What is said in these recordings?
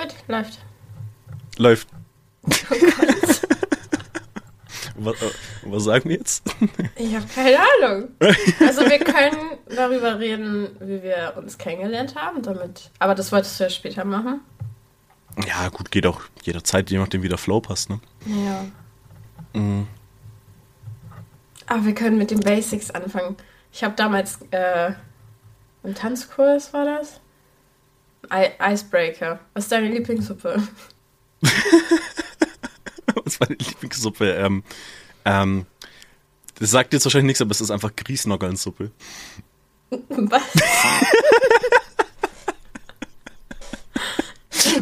Gut, läuft. Läuft. was, äh, was sagen wir jetzt? Ich habe keine Ahnung. Also wir können darüber reden, wie wir uns kennengelernt haben, damit. Aber das wolltest du ja später machen. Ja, gut, geht auch jederzeit, je nachdem, wie der Flow passt, ne? Ja. Mhm. Aber wir können mit den Basics anfangen. Ich habe damals äh, im Tanzkurs war das. I Icebreaker. Was ist deine Lieblingssuppe? Was war die Lieblingssuppe? Ähm, ähm, das sagt jetzt wahrscheinlich nichts, aber es ist einfach Grießnoggelnsuppe. Was?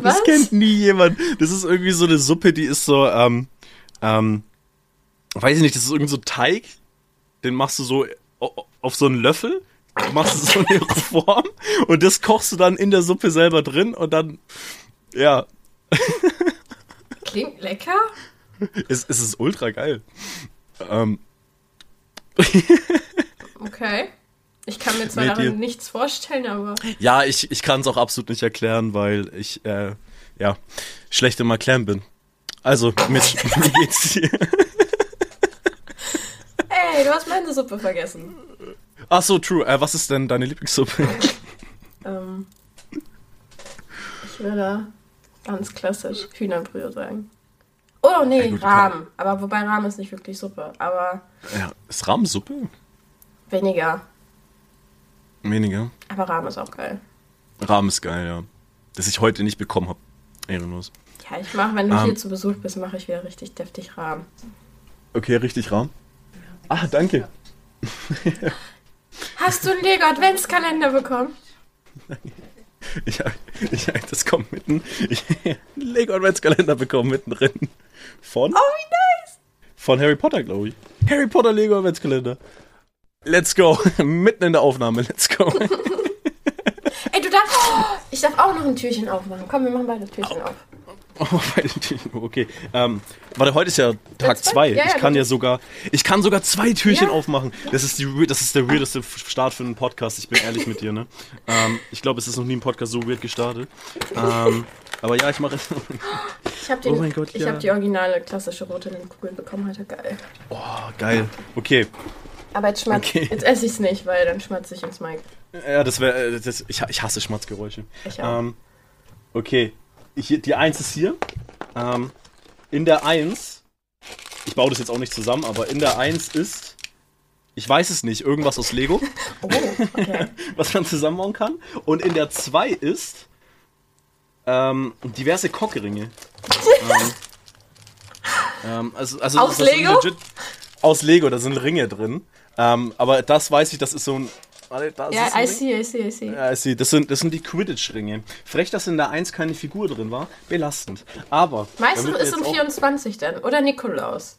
Das Was? kennt nie jemand. Das ist irgendwie so eine Suppe, die ist so, ähm, ähm, weiß ich nicht, das ist irgendwie so Teig, den machst du so auf so einen Löffel, machst du so eine Form und das kochst du dann in der Suppe selber drin und dann, ja, Klingt lecker. es, es ist ultra geil. Ähm, Okay. Ich kann mir zwar Nee, darin dir- nichts vorstellen, aber. ja, ich, ich kann es auch absolut nicht erklären, weil ich, äh, ja, schlecht im Erklären bin. Also, Mitch, wie geht's dir? Ey, du hast meine Suppe vergessen. Ach so, true. Äh, was ist denn deine Lieblingssuppe? Ähm, ich würde ganz klassisch Hühnerbrühe sagen. Oh, nee, Ja, Rahmen. Aber wobei Rahmen ist nicht wirklich Suppe. Aber Ja, ist Rahmensuppe? weniger. Weniger. Aber Rahmen ist auch geil. Rahmen ist geil, ja. Das ich heute nicht bekommen habe. Ehrenlos. Ja, ich mache, wenn du Ähm. hier zu Besuch bist, mache ich wieder richtig deftig Rahmen. Okay, richtig Rahmen. Ah, danke. Hast du einen Lego Adventskalender bekommen? Ich, ich, das kommt mitten. Ich einen Lego Adventskalender bekommen mittendrin. Von? Oh, wie nice! Von Harry Potter, glaube ich. Harry Potter Lego Adventskalender. Let's go. Mitten in der Aufnahme. Let's go. Ey, du darfst. Ich darf auch noch ein Türchen aufmachen. Komm, wir machen beide Türchen auf. Oh, Türchen. Okay. Ähm, warte, heute ist ja Tag zwei? 2. Ja, ja, ich kann ja sogar, ich kann sogar zwei Türchen Ja. aufmachen. Das ist, die, das ist der weirdeste Start für einen Podcast. Ich bin ehrlich mit dir, ne? Ähm, ich glaube, es ist noch nie ein Podcast so weird gestartet. Ähm, aber ja, ich mache es. Ich habe Oh mein Gott, ich ja. hab die originale klassische rote Kugel bekommen heute. Geil. Oh, geil. Okay. Aber jetzt schmatz. Okay. Jetzt esse ich es nicht, weil dann schmatze ich ins Mic. Ja, das wäre. Das, ich, ich hasse Schmatzgeräusche. Ich auch. Ähm, okay. Ich, die 1 ist hier. Ähm, in der 1. Ich baue das jetzt auch nicht zusammen, aber in der 1 ist. Ich weiß es nicht, irgendwas aus Lego, Oh, okay. was man zusammenbauen kann. Und in der 2 ist. Ähm, diverse Cockringe. ähm, ähm, also, also Aus Lego? aus Lego, da sind Ringe drin. Ähm, aber das weiß ich, das ist so ein. Warte, da ja, I see, I see, I see. Ja, ich sehe, das sind, das sind die Quidditch-Ringe. Frech, dass in der 1 keine Figur drin war. Belastend. Aber. Meistens ist um auch- 24 dann. Oder Nikolaus.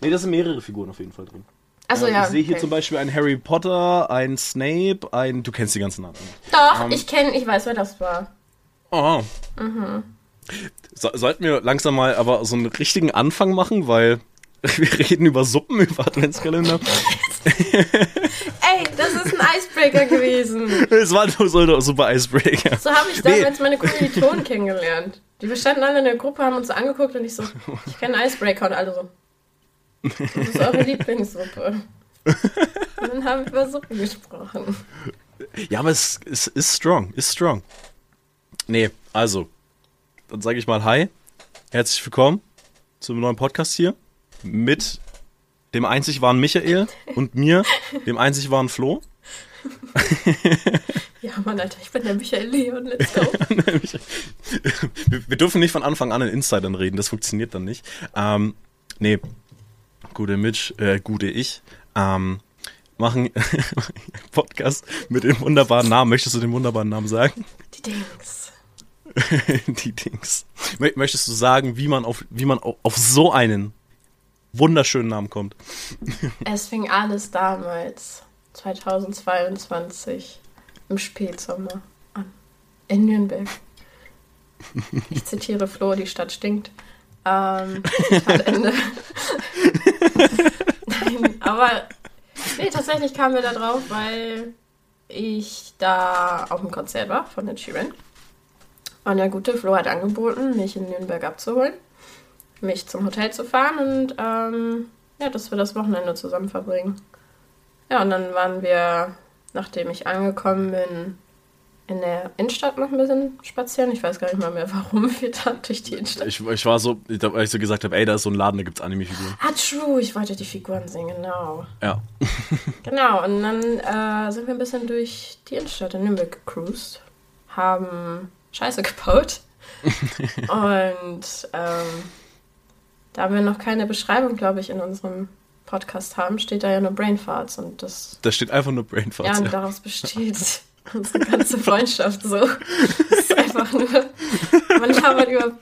Nee, da sind mehrere Figuren auf jeden Fall drin. Äh, ja. Ich sehe hier okay. zum Beispiel einen Harry Potter, einen Snape, einen. Du kennst die ganzen Namen. Doch, Ähm, ich kenne, ich weiß, wer das war. Oh. Mhm. So, sollten wir langsam mal aber so einen richtigen Anfang machen, weil wir reden über Suppen, über Adventskalender. Das ist ein Icebreaker gewesen. Es war nur so ein super Icebreaker. So habe ich damals meine Kommilitonen kennengelernt. Die wir standen alle in der Gruppe, haben uns so angeguckt und ich so, ich kenne Icebreaker und alle so. Das ist eure Lieblingssuppe. Und dann haben wir über Suppe gesprochen. Ja, aber es, es ist strong, ist strong. Nee, also, dann sage ich mal Hi, herzlich willkommen zum neuen Podcast hier mit dem einzig wahren Michael und mir, dem einzig wahren Flo. Ja, Mann, Alter, ich bin der Michael Leon, let's go. wir, wir dürfen nicht von Anfang an in Insidern reden, das funktioniert dann nicht. Ähm, nee, gute Mitch, äh, gute ich, ähm, machen Podcast mit dem wunderbaren Namen. Möchtest du den wunderbaren Namen sagen? Die Dings. die Dings. Mö- Möchtest du sagen, wie man auf, wie man auf, auf so einen wunderschönen Namen kommt? Es fing alles damals, 2022, im Spätsommer an. In Nürnberg. Ich zitiere Flo, die Stadt stinkt. Ähm, Zitat Ende. Nein, aber nee, tatsächlich kamen wir da drauf, weil ich da auf dem Konzert war von den Sheeran. Und der gute Flo hat angeboten, mich in Nürnberg abzuholen, mich zum Hotel zu fahren und ähm, ja, dass wir das Wochenende zusammen verbringen. Ja, und dann waren wir, nachdem ich angekommen bin, in der Innenstadt noch ein bisschen spazieren. Ich weiß gar nicht mal mehr, warum wir da durch die Innenstadt. Ich, ich war so, weil ich so gesagt habe, ey, da ist so ein Laden, da gibt's Anime-Figuren. Ah, true, ich wollte die Figuren sehen, genau. Ja. genau, und dann äh, sind wir ein bisschen durch die Innenstadt in Nürnberg gecruised, haben Scheiße gebaut. und ähm, da wir noch keine Beschreibung, glaube ich, in unserem Podcast haben, steht da ja nur Brainfarts und das. Da steht einfach nur Brainfarts. Ja, und ja. daraus besteht unsere ganze Freundschaft so. Das ist einfach nur. Man labert über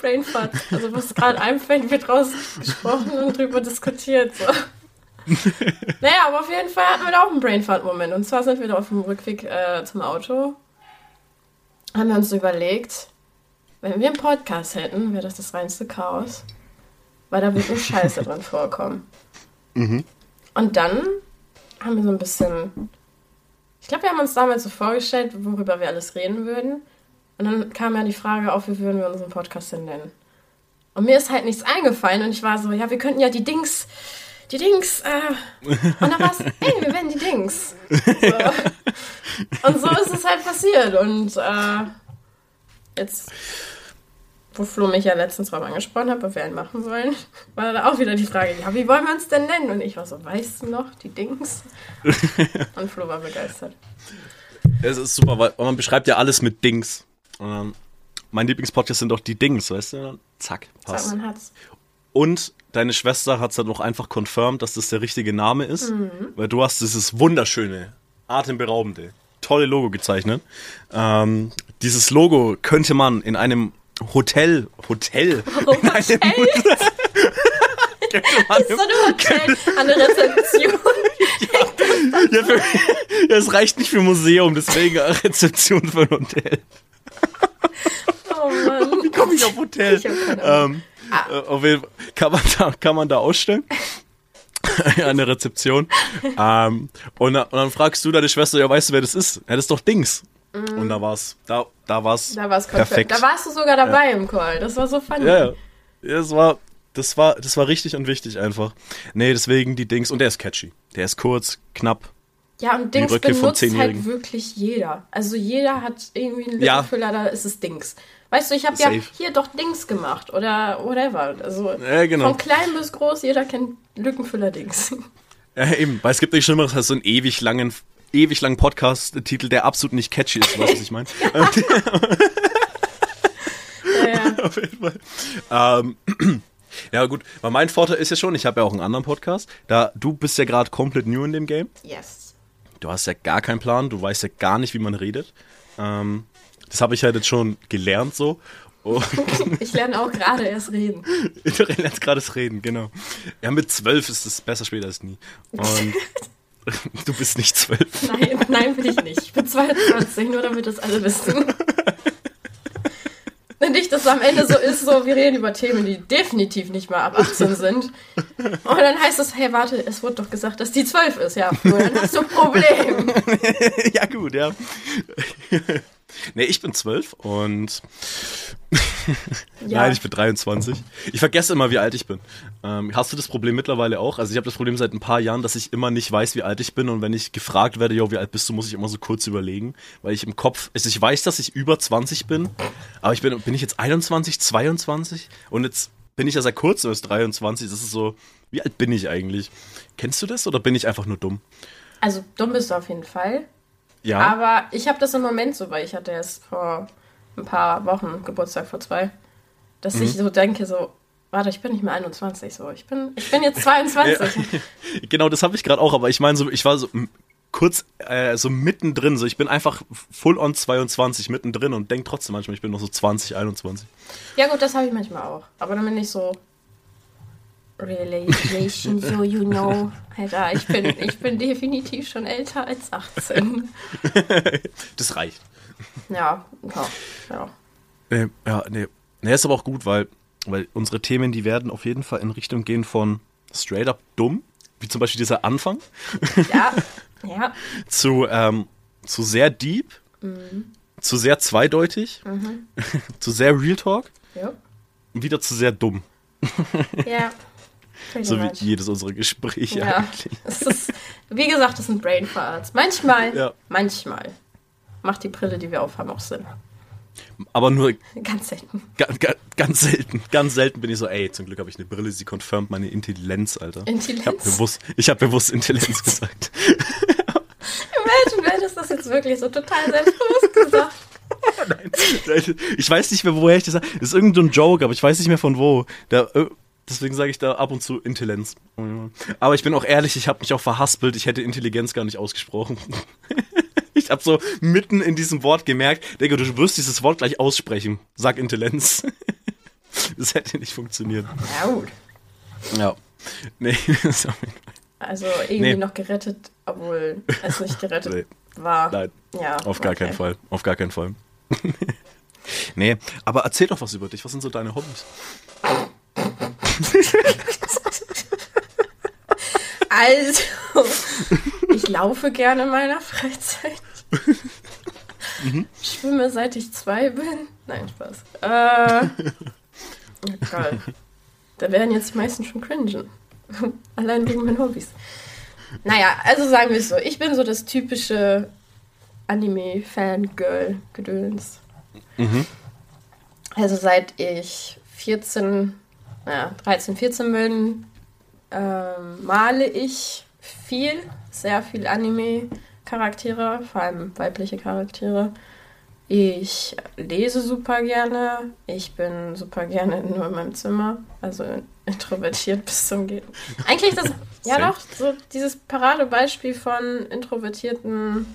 Brainfarts. Also was gerade einfällt, wird rausgesprochen und drüber diskutiert. So. naja, aber auf jeden Fall hatten wir da auch einen Brainfart-Moment. Und zwar sind wir da auf dem Rückweg äh, zum Auto. Haben wir uns überlegt, wenn wir einen Podcast hätten, wäre das das reinste Chaos. Weil da wird nur Scheiße drin vorkommen. Mhm. Und dann haben wir so ein bisschen. Ich glaube, wir haben uns damals so vorgestellt, worüber wir alles reden würden. Und dann kam ja die Frage auf, wie würden wir unseren Podcast denn nennen? Und mir ist halt nichts eingefallen und ich war so, ja, wir könnten ja die Dings, die Dings, äh, und dann war es, ey, wir werden die Dings. So. Und so ist es halt passiert und äh, jetzt wo Flo mich ja letztens drauf angesprochen hat, ob wir einen machen sollen, war da auch wieder die Frage, ja, wie wollen wir uns denn nennen? Und ich war so, weißt du noch, die Dings? Und Flo war begeistert. Es ist super, weil man beschreibt ja alles mit Dings. Und mein Lieblingspodcast sind doch die Dings, weißt du? Zack, passt. Zack, man hat's. Und deine Schwester hat es dann auch einfach confirmed, dass das der richtige Name ist, mhm. weil du hast dieses wunderschöne, atemberaubende, tolle Logo gezeichnet. Ähm, dieses Logo könnte man in einem Hotel, Hotel. Hotel? In einem ist so ein Hotel an der Rezeption. ja, für, ja, es reicht nicht für Museum, deswegen eine Rezeption für ein Hotel. Oh Mann. Wie komme ich auf Hotel? Ich ähm, ah. Äh, auf jeden Fall, kann, man da, kann man da ausstellen? an der Rezeption. ähm, und, und, dann fragst du deine Schwester, ja, weißt du, wer das ist? Ja, das ist doch Dings. Mm. Und da war's, da, da war's, da war's perfekt. Da warst du sogar dabei ja. im Call. Das war so funny. Ja, ja. Das war, das war, das war richtig und wichtig einfach. Nee, deswegen die Dings. Und der ist catchy. Der ist kurz, knapp. Ja, und Dings benutzt halt wirklich jeder. Also jeder hat irgendwie einen Lückenfüller, ja. da ist es Dings. Weißt du, ich habe ja hier doch Dings gemacht oder whatever. Also ja, genau. von klein bis groß, jeder kennt Lückenfüller-Dings. Ja, eben, weil es gibt nichts Schlimmeres als so einen ewig langen ewig langen Podcast-Titel, der absolut nicht catchy ist, weißt du, was ich meine? ja. Auf jeden Fall. Ähm, ja, gut, weil mein Vorteil ist ja schon, ich habe ja auch einen anderen Podcast. Da du bist ja gerade komplett new in dem Game. Yes. Du hast ja gar keinen Plan, du weißt ja gar nicht, wie man redet. Ähm, das habe ich halt jetzt schon gelernt so. ich lerne auch gerade erst reden. Du lernst gerade das Reden, genau. Ja, mit zwölf ist es besser später als nie. Und Du bist nicht zwölf. Nein, nein, bin ich nicht. Ich bin 22, nur damit das alle wissen. Nicht, dass es am Ende so ist, so, wir reden über Themen, die definitiv nicht mal ab 18 sind. Und dann heißt es, hey, warte, es wurde doch gesagt, dass die 12 ist. Ja, dann hast du ein Problem. ja, gut, ja. Nee, ich bin 12 und ja. Nein, ich bin 23. Ich vergesse immer, wie alt ich bin. Ähm, hast du das Problem mittlerweile auch? Also ich habe das Problem seit ein paar Jahren, dass ich immer nicht weiß, wie alt ich bin und wenn ich gefragt werde, jo, wie alt bist du, muss ich immer so kurz überlegen, weil ich im Kopf, also ich weiß, dass ich über 20 bin, aber ich bin, bin ich jetzt 21, 22 und jetzt bin ich ja seit kurzem erst 23. Das ist so, wie alt bin ich eigentlich? Kennst du das oder bin ich einfach nur dumm? Also dumm bist du auf jeden Fall. Ja. Aber ich habe das im Moment so, weil ich hatte erst vor ein paar Wochen Geburtstag vor zwei, dass mhm. ich so denke, so, warte, ich bin nicht mehr 21, so, ich bin, ich bin jetzt 22. ja, genau, das habe ich gerade auch, aber ich meine, so, ich war so kurz äh, so mittendrin, so ich bin einfach full on 22 mittendrin und denke trotzdem manchmal, ich bin noch so 20, 21. Ja gut, das habe ich manchmal auch, aber dann bin ich so Relation, so you know. Alter, ich bin, ich bin definitiv schon älter als 18. das reicht. Ja, ja, ja. Nee, ja, nee. Nee, ist aber auch gut, weil, weil unsere Themen, die werden auf jeden Fall in Richtung gehen von straight up dumm, wie zum Beispiel dieser Anfang. Ja, ja. zu, ähm, zu sehr deep. Mhm. zu sehr zweideutig, zu sehr Real Talk Ja. und wieder zu sehr dumm. Ja. So wie jedes unserer Gespräche Ja. eigentlich. Es ist, wie gesagt, das ist ein Brain Farts. Manchmal, Ja. manchmal macht die Brille, die wir aufhaben, auch Sinn. Aber nur Ganz selten. ga, ga, ganz selten. Ganz selten bin ich so, ey, zum Glück habe ich eine Brille, sie confirmt meine Intelligenz, Alter. Intelligenz? Ich habe bewusst, ich hab bewusst Intelligenz gesagt. Imagine, du hättest das jetzt wirklich so total selbstbewusst gesagt. Ich weiß nicht mehr, woher ich das sage. Das ist irgendein Joke, aber ich weiß nicht mehr von wo. Da, äh, deswegen sage ich da ab und zu Intelligenz. Aber ich bin auch ehrlich, ich habe mich auch verhaspelt. Ich hätte Intelligenz gar nicht ausgesprochen. Ich habe so mitten in diesem Wort gemerkt, Digga, du wirst dieses Wort gleich aussprechen. Sag Intelligenz. Das hätte nicht funktioniert. Ja, gut. Ja. Nee, sorry. Also irgendwie Nee. noch gerettet, obwohl es nicht gerettet Nee. war. Nein, Ja, auf gar okay. keinen Fall. Auf gar keinen Fall. nee, aber erzähl doch was über dich. Was sind so deine Hobbys? Also, ich laufe gerne in meiner Freizeit. Mhm. Schwimme seit ich zwei bin. Nein, Spaß. Äh, oh Gott. Da werden jetzt die meisten schon cringen. Allein wegen meinen Hobbys. Naja, also sagen wir es so. Ich bin so das typische Anime-Fangirl-Gedöns. Mhm. Also seit ich 14, naja, 13, 14 bin, ähm, male ich viel, sehr viel Anime-Charaktere, vor allem weibliche Charaktere. Ich lese super gerne. Ich bin super gerne nur in meinem Zimmer. Also introvertiert bis zum Gehen. Eigentlich das, ja doch, so dieses Paradebeispiel von introvertierten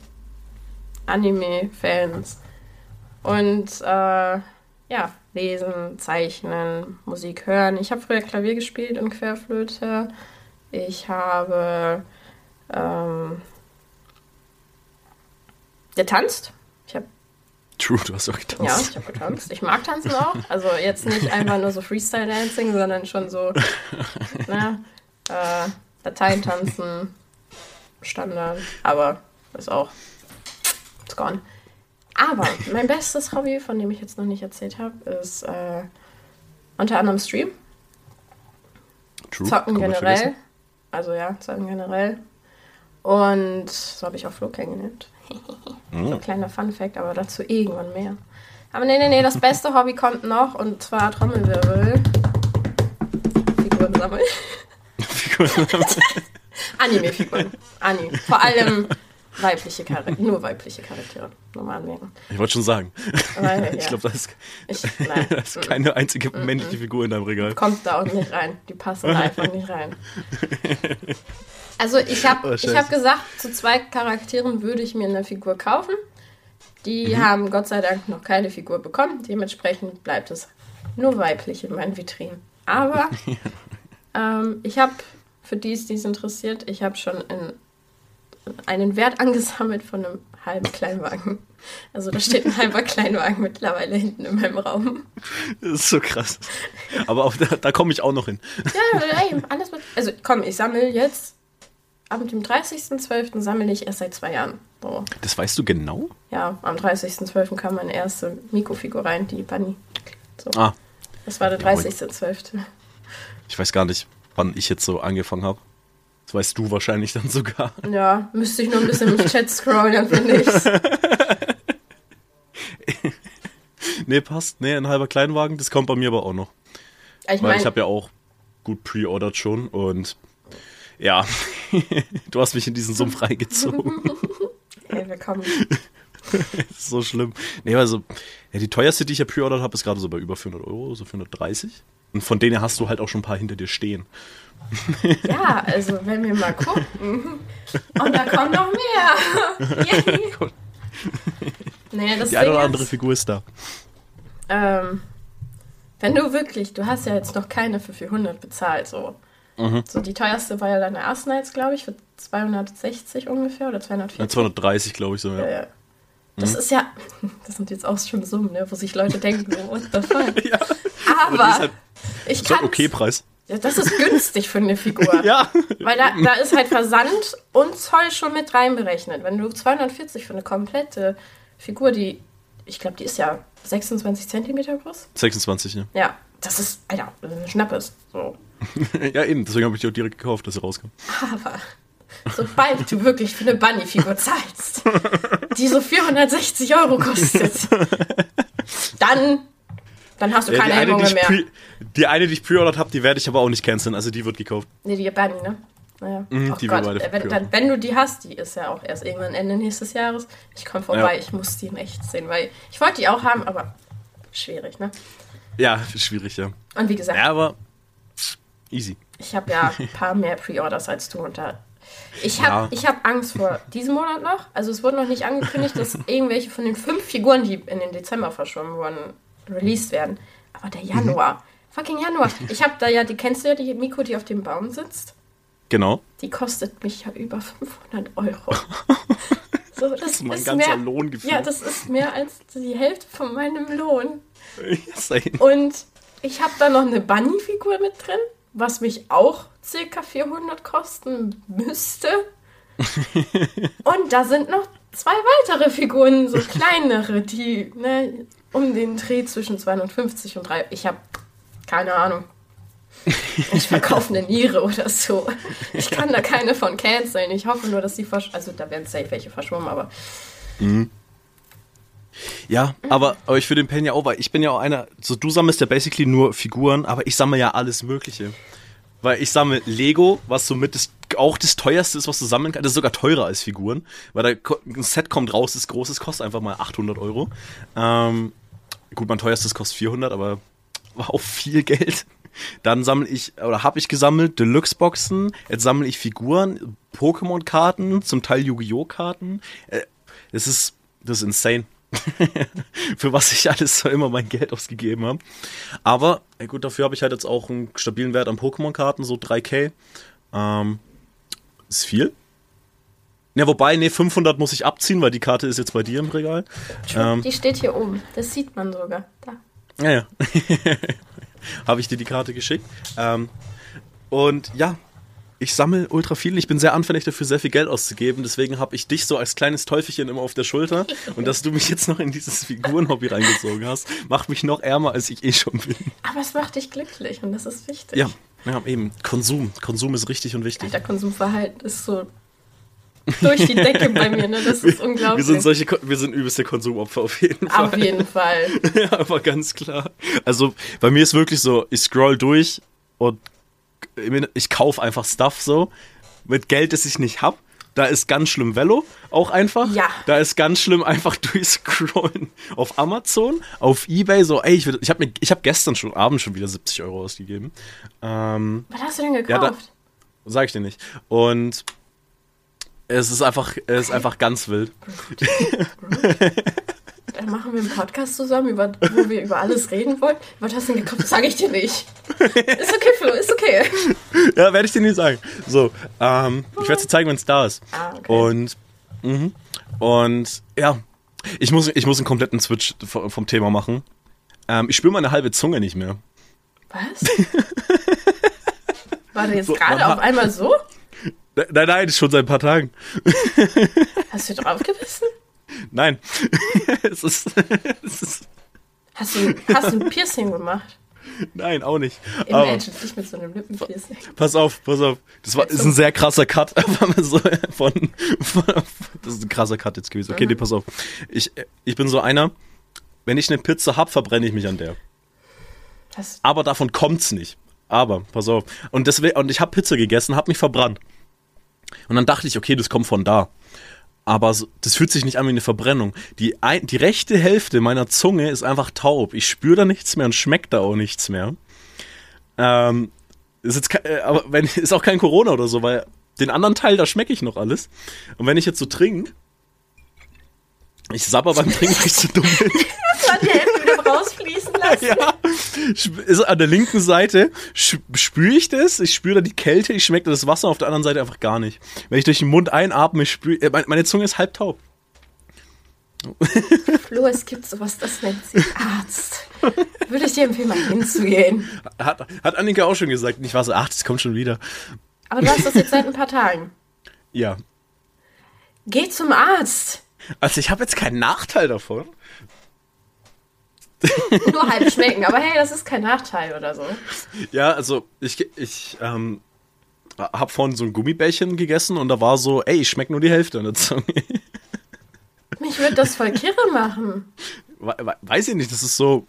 Anime-Fans. Und äh, ja, lesen, zeichnen, Musik hören. Ich habe früher Klavier gespielt und Querflöte. Ich habe ähm, getanzt. Ich habe True, du hast auch ja, getanzt. ich habe getanzt. Ich mag tanzen auch. Also jetzt nicht einfach nur so Freestyle-Dancing, sondern schon so ne, äh, Lateintanzen, Standard. Aber ist auch it's gone. Aber mein bestes Hobby, von dem ich jetzt noch nicht erzählt habe, ist äh, unter anderem Stream. True. Zocken komplett generell. Also ja, zocken generell. Und so habe ich auch Flo kennengelernt. So Mm. ein kleiner Fun-Fact, aber dazu irgendwann mehr. Aber nee, nee, nee, das beste Hobby kommt noch und zwar Trommelwirbel. Figuren sammeln. Anime-Figuren. Anime. Vor allem weibliche Charaktere. Nur weibliche Charaktere. Normal anmerken. Ich wollte schon sagen. Weil, Ich ja, glaube, da ist, ich, da ist keine einzige männliche Figur in deinem Regal. kommt da auch nicht rein. Die passen da einfach nicht rein. Also ich habe Oh, ich hab gesagt, zu zwei Charakteren würde ich mir eine Figur kaufen. Die Mhm. haben Gott sei Dank noch keine Figur bekommen. Dementsprechend bleibt es nur weiblich in meinen Vitrinen. Aber ähm, ich habe, für die es dies interessiert, ich habe schon in, einen Wert angesammelt von einem halben Kleinwagen. Also da steht ein halber Kleinwagen mittlerweile hinten in meinem Raum. Das ist so krass. Aber auf, da, da komme ich auch noch hin. Ja, ey, alles mit. Also komm, ich sammle jetzt. Ab dem 30.12. sammle ich erst seit zwei Jahren. So. Das weißt du genau? Ja, am 30.12. kam meine erste Miko-Figur rein, die Bunny. So. Ah, Das war der 30.12. ich weiß gar nicht, wann ich jetzt so angefangen habe. Das weißt du wahrscheinlich dann sogar. Ja, müsste ich nur ein bisschen im Chat scrollen, dann finde ich's. Nee, passt. Nee, ein halber Kleinwagen, das kommt bei mir aber auch noch. Ich Weil ich meine, habe ja auch gut pre-ordered schon und ja, du hast mich in diesen Sumpf reingezogen. ey, wir kommen. Das ist so schlimm. Nee, also, ja, die teuerste, die ich ja pre-ordert habe, ist gerade so bei über 400 Euro, so 430. Und von denen hast du halt auch schon ein paar hinter dir stehen. Ja, also wenn wir mal gucken. Und da kommt noch mehr. Yay. Nee, das Die eine oder andere Figur ist da. ähm, wenn du wirklich, du hast ja jetzt noch keine für 400 bezahlt, so. Mhm. So, die teuerste war ja deine Erst Nights, glaube ich, für 260 ungefähr oder Ja, 240. 230, glaube ich so, ja. Ja, ja. Das Mhm. ist ja, das sind jetzt auch schon Summen, ne, wo sich Leute denken, what the fuck. Ja. Aber Aber ich kann, okay Preis. ja, das ist günstig für eine Figur. Ja. Weil da, da ist halt Versand und Zoll schon mit reinberechnet. Wenn du 240 für eine komplette Figur, die ich glaube, die ist ja 26 Zentimeter groß. 26, ja. Ja, das ist, Alter, das ist ein Schnappes. So. ja, eben, deswegen habe ich die auch direkt gekauft, dass sie rauskam. Aber sobald du wirklich für eine Bunny-Figur zahlst, die so 460 Euro kostet, dann, dann hast du keine ja, Hemmungen mehr. Die eine, die ich pre-ordert habe, die werde ich aber auch nicht canceln, also die wird gekauft. Nee, die Bunny, ne? Naja. Mhm, die Gott, äh, wenn, dann, wenn du die hast, die ist ja auch erst irgendwann Ende nächstes Jahres. Ich komme vorbei, ich muss die in echt sehen, weil ich wollte die auch haben, aber schwierig, ne? Ja, schwierig, ja. Und wie gesagt, Ja, aber easy. ich habe ja ein paar mehr Pre-Orders als du und da. Ich habe Ja. ich hab Angst vor diesem Monat noch. Also es wurde noch nicht angekündigt, dass irgendwelche von den fünf Figuren, die in den Dezember verschoben wurden, released werden. Aber der Januar, fucking Januar. Ich habe da ja, die kennst du ja, die Miko, die auf dem Baum sitzt. Genau. Die kostet mich ja über 500 Euro. So, das, ist mein ist ganzer mehr, Lohn gefühlt. Ja, das ist mehr als die Hälfte von meinem Lohn. Und ich habe da noch eine Bunny-Figur mit drin, was mich auch circa 400 kosten müsste. Und da sind noch zwei weitere Figuren, so kleinere, die ne, um den Dreh zwischen 250 und 3. Ich habe keine Ahnung. Ich verkaufe eine Niere oder so. Ich kann da keine von canceln. Ich hoffe nur, dass die versch Also da werden safe welche verschwommen, aber Ja, aber, aber ich für den Pen ja auch, weil ich bin ja auch einer, so du sammelst ja basically nur Figuren, aber ich sammle ja alles Mögliche. Weil ich sammle Lego, was somit das, auch das teuerste ist, was du sammeln kannst. Das ist sogar teurer als Figuren, weil da ein Set kommt raus, das großes kostet einfach mal 800 Euro. Ähm, gut, mein teuerstes kostet 400, aber war auch viel Geld. Dann sammle ich, oder habe ich gesammelt, Deluxe-Boxen, jetzt sammle ich Figuren, Pokémon-Karten, zum Teil Yu-Gi-Oh! Karten. Äh, Das ist, das ist insane. Für was ich alles so immer mein Geld ausgegeben habe. Aber, gut, dafür habe ich halt jetzt auch einen stabilen Wert an Pokémon-Karten, so 3K. Ähm, ist viel. Ja, wobei, nee, 500 muss ich abziehen, weil die Karte ist jetzt bei dir im Regal. Ähm, die steht hier oben. Das sieht man sogar. Da. Ja, ja. Habe ich dir die Karte geschickt. Ähm, und ja, ich sammle ultra viel. Ich bin sehr anfällig dafür, sehr viel Geld auszugeben. Deswegen habe ich dich so als kleines Teufelchen immer auf der Schulter. Und dass du mich jetzt noch in dieses Figurenhobby reingezogen hast, macht mich noch ärmer, als ich eh schon bin. Aber es macht dich glücklich und das ist wichtig. Ja, ja eben. Konsum. Konsum ist richtig und wichtig. Alter, Konsumverhalten ist so durch die Decke bei mir, ne? Das ist Wir unglaublich. sind solche, wir sind übelste Konsumopfer auf jeden Fall. Auf jeden Fall. Ja, aber ganz klar. Also bei mir ist wirklich so, ich scroll durch und ich kaufe einfach Stuff so mit Geld, das ich nicht hab. Da ist ganz schlimm Velo, auch einfach. Ja. Da ist ganz schlimm einfach durchscrollen auf Amazon, auf Ebay, so, ey, ich, will- ich habe habe gestern schon Abend schon wieder 70 Euro ausgegeben. Ähm, Was hast du denn Ja, da- gekauft? sag ich dir nicht. Und es ist einfach, es ist einfach ganz wild. Dann machen wir einen Podcast zusammen, über, wo wir über alles reden wollen. Was hast du denn gekauft? Das sage ich dir nicht. Ist okay, Flo, ist okay. Ja, werde ich dir nicht sagen. So, ähm, ich werde dir zeigen, wenn es da ist. Ah, okay. Und, mhm. und ja, ich muss, ich muss einen kompletten Switch vom Thema machen. Ähm, ich spüre meine halbe Zunge nicht mehr. Was? War der jetzt So, gerade auf einmal so? Nein, nein, schon seit ein paar Tagen. Hast du drauf gebissen? Nein. es, ist, es ist. Hast du, hast du ein Piercing gemacht? Nein, auch nicht. Imagine dich mit so einem Lippenpiercing. pass auf, pass auf. Das war, ist ein sehr krasser Cut. so von, von, das ist ein krasser Cut jetzt gewesen. Okay, nee, pass auf. Ich, ich bin so einer, wenn ich eine Pizza hab, verbrenne ich mich an der. Hast, aber davon kommt's nicht. Aber, pass auf. Und, deswegen, und ich habe Pizza gegessen, habe mich verbrannt. Und dann dachte ich, okay, das kommt von da. Aber das fühlt sich nicht an wie eine Verbrennung. Die, die rechte Hälfte meiner Zunge ist einfach taub. Ich spüre da nichts mehr und schmeckt da auch nichts mehr. Ähm, ist jetzt äh, aber wenn, ist auch kein Corona oder so, weil den anderen Teil, da schmecke ich noch alles. Und wenn ich jetzt so trinke, ich sabber beim Trinken, weil ich so dumm bin. hast du die Ja. Ist an der linken Seite spüre ich das, ich spüre da die Kälte, ich schmecke das Wasser auf der anderen Seite einfach gar nicht. Wenn ich durch den Mund einatme, spüre äh, meine, meine Zunge ist halb taub. Flo, es gibt sowas, das nennt sich Arzt. Würde ich dir empfehlen, mal hinzugehen. Hat, hat Annika auch schon gesagt. Ich war so, ach, das kommt schon wieder. Aber du hast das jetzt seit ein paar Tagen. Ja. Geh zum Arzt. Also ich habe jetzt keinen Nachteil davon. Nur halb schmecken, aber hey, das ist kein Nachteil oder so. Ja, also ich, ich ähm, hab vorhin so ein Gummibärchen gegessen und da war so, ey, ich schmeck nur die Hälfte an der Zunge. Mich würde das voll kirre machen. We- we- Weiß ich nicht, das ist so.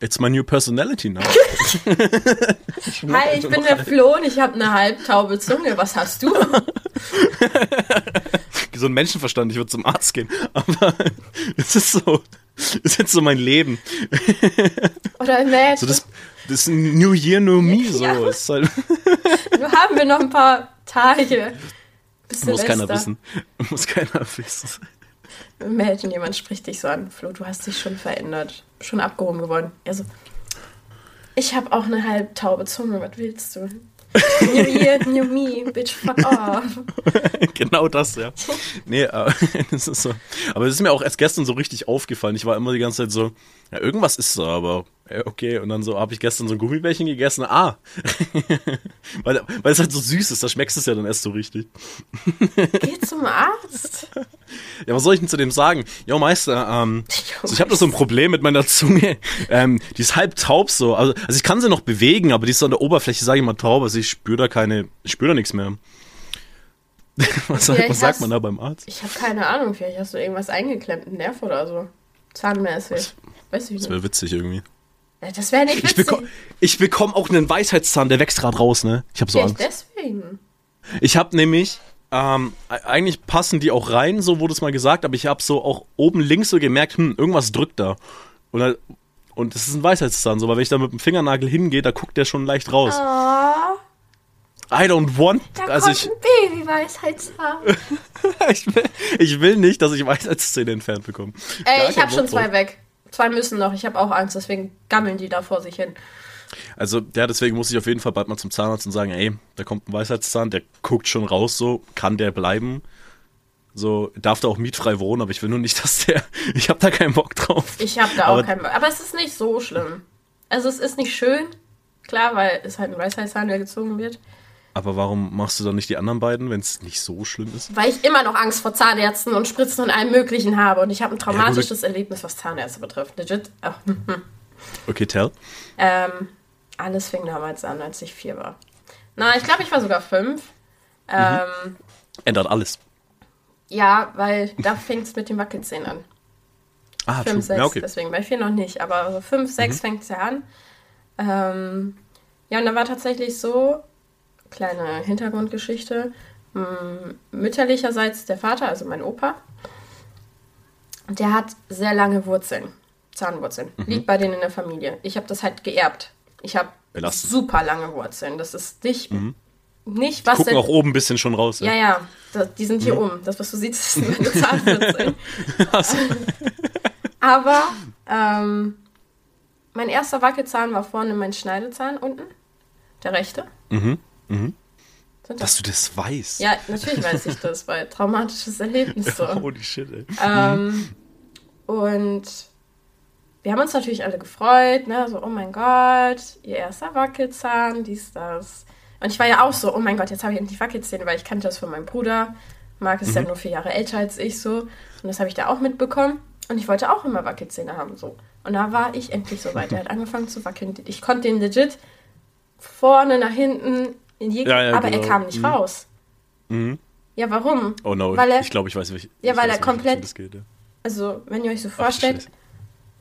It's my new personality now. Hi, ich bin der Flo und ich habe eine halbtaube Zunge. Was hast du? so ein Menschenverstand, ich würde zum Arzt gehen. Aber es ist so, ist jetzt so mein Leben. Oder imagine, So das, das ist ein New Year, New Me. So. Ja. Ist halt, nur haben wir noch ein paar Tage. Bis muss keiner Silvester. wissen. Muss keiner wissen. Imagine, jemand spricht dich so an. Flo, du hast dich schon verändert. Schon abgehoben geworden. Also, ich habe auch eine halbtaube Zunge. Was willst du? New Year, New Me, bitch, fuck off. genau das, ja. Nee, aber, das ist so. aber es ist mir auch erst gestern so richtig aufgefallen. Ich war immer die ganze Zeit so, ja, irgendwas ist da, aber okay. Und dann so habe ich gestern so ein Gummibärchen gegessen. Ah, weil, weil es halt so süß ist, da schmeckst du es ja dann erst so richtig. Geh zum Arzt. Ja, was soll ich denn zu dem sagen? Jo, Meister, ähm, so, ich habe da so ein Problem mit meiner Zunge. Ähm, die ist halb taub so. Also, also ich kann sie noch bewegen, aber die ist so an der Oberfläche, sage ich mal, taub. Also ich spüre da keine, ich spüre da nichts mehr. was sagt, was sagt man da beim Arzt? Ich habe keine Ahnung. Vielleicht hast du irgendwas eingeklemmt, einen Nerv oder so. Zahnmäßig. Weiß ich Das nicht. wäre witzig irgendwie. Das wäre nicht Ich, witzig. beko ich bekomme auch einen Weisheitszahn, der wächst gerade raus, ne? Ich habe so Vielleicht Angst. deswegen. Ich habe nämlich, ähm, e- eigentlich passen die auch rein, so wurde es mal gesagt, aber ich habe so auch oben links so gemerkt, hm, irgendwas drückt da. Und, dann- und das ist ein Weisheitszahn, so, weil wenn ich da mit dem Fingernagel hingehe, da guckt der schon leicht raus. Oh, I don't want, da also kommt ich, ein Baby-Weisheitszahn. ich, will, ich will nicht, dass ich Weisheitszähne entfernt bekomme. Ey, Gar ich habe schon zwei weg. Zwei müssen noch. Ich habe auch Angst, deswegen gammeln die da vor sich hin. Also, ja, deswegen muss ich auf jeden Fall bald mal zum Zahnarzt und sagen, ey, da kommt ein Weisheitszahn, der guckt schon raus, so, kann der bleiben? So, darf da auch mietfrei wohnen, aber ich will nur nicht, dass der, ich habe da keinen Bock drauf. Ich habe da auch Aber- keinen Bock. Aber es ist nicht so schlimm. Also es ist nicht schön. Klar, weil es halt ein Weisheitszahn, der gezogen wird. Aber warum machst du dann nicht die anderen beiden, wenn es nicht so schlimm ist? Weil ich immer noch Angst vor Zahnärzten und Spritzen und allem Möglichen habe. Und ich habe ein traumatisches Erlebnis, was Zahnärzte betrifft. Legit. Hm. Okay, tell. Ähm, alles fing damals an, als ich vier war. Na, ich glaube, ich war sogar fünf. Ähm, Ändert alles. Ja, weil da fängt es mit den Wackelzähnen an. Ah. Fünf, sechs, Ja, okay. deswegen. Bei vier noch nicht, aber so fünf, sechs fängt es ja an. Ähm, ja, und da war tatsächlich so, kleine Hintergrundgeschichte, m, mütterlicherseits der Vater, also mein Opa, der hat sehr lange Wurzeln, Zahnwurzeln. Mhm. Liegt bei denen in der Familie. Ich habe das halt geerbt. Ich habe super lange Wurzeln. Das ist nicht, nicht was Gucken denn- auch oben ein bisschen schon raus. ja, ja, da, die sind hier oben. Das, was du siehst, sind meine Zahnwurzeln. Aber ähm, mein erster Wackelzahn war vorne mein Schneidezahn unten. Der rechte. Mhm. Mhm. Dass du das weißt. ja, natürlich weiß ich das, weil traumatisches Erlebnis so. Holy shit, ey. Ähm, und wir haben uns natürlich alle gefreut, ne? So, oh mein Gott, ihr erster Wackelzahn, dies, das. Und ich war ja auch so, oh mein Gott, jetzt habe ich endlich Wackelzähne, weil ich kannte das von meinem Bruder. Marc ist ja nur vier Jahre älter als ich so. Und das habe ich da auch mitbekommen. Und ich wollte auch immer Wackelzähne haben, so. Und da war ich endlich so weit. Er hat angefangen zu wackeln. Ich konnte den legit vorne nach hinten Ja, ja, aber er genau. kam nicht Mhm. raus. Mhm. Ja, warum? Oh no, Weil er- ich glaube, ich weiß, welch, Ja, ich weil weiß, er komplett- geht, ja. Also, wenn ihr euch so vorstellt,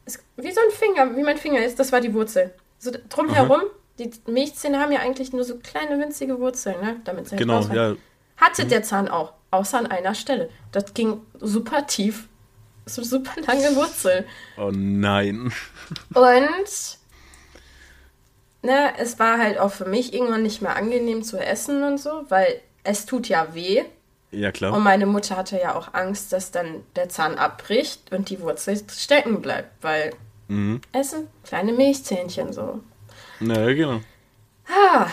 es, wie so ein Finger, wie mein Finger ist, das war die Wurzel. So drumherum, die Milchzähne haben ja eigentlich nur so kleine winzige Wurzeln, ne? Damit sie halt Genau, rausfallen. ja. Hatte der Zahn auch, außer an einer Stelle. Das ging super tief. So super lange Wurzeln. Oh nein. Und ne, es war halt auch für mich irgendwann nicht mehr angenehm zu essen und so, weil es tut ja weh. Ja, klar. Und meine Mutter hatte ja auch Angst, dass dann der Zahn abbricht und die Wurzel stecken bleibt, weil Mhm. es sind kleine Milchzähnchen so. Ja, genau. Ah,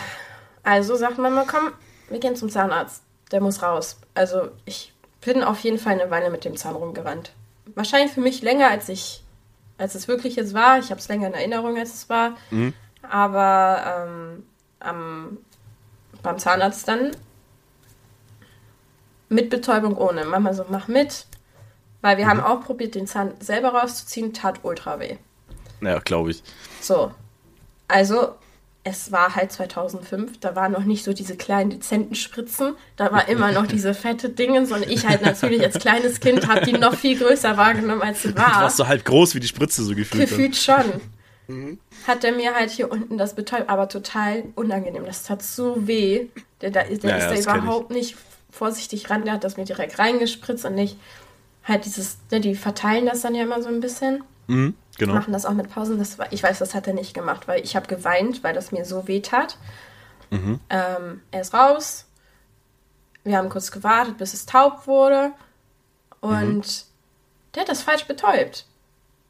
also sagt Mama, komm, wir gehen zum Zahnarzt. Der muss raus. Also ich bin auf jeden Fall eine Weile mit dem Zahn rumgerannt. Wahrscheinlich für mich länger, als ich, als es wirklich jetzt war. Ich habe es länger in Erinnerung, als es war. Mhm. Aber ähm, am, beim Zahnarzt dann mit Betäubung ohne. Mama so, mach mit. Weil wir haben auch probiert, den Zahn selber rauszuziehen, tat ultra weh. Ja, glaube ich. So. Also, es war halt 2005, da waren noch nicht so diese kleinen dezenten Spritzen, da war immer noch diese fette Dingens und ich halt natürlich als kleines Kind habe die noch viel größer wahrgenommen, als sie Du warst war. so halb groß wie die Spritze so gefühlt. Gefühlt schon. Hat er mir halt hier unten das betäubt, aber total unangenehm. Das tat so weh. Der, der, der Ja, ist da ich. überhaupt nicht vorsichtig ran. Der hat das mir direkt reingespritzt und nicht halt dieses, ne, die verteilen das dann ja immer so ein bisschen. Mhm, genau. Machen das auch mit Pausen. Das war, ich weiß, das hat er nicht gemacht, weil ich habe geweint, weil das mir so weh tat. Mhm. Ähm, er ist raus. Wir haben kurz gewartet, bis es taub wurde. Und Mhm. der hat das falsch betäubt.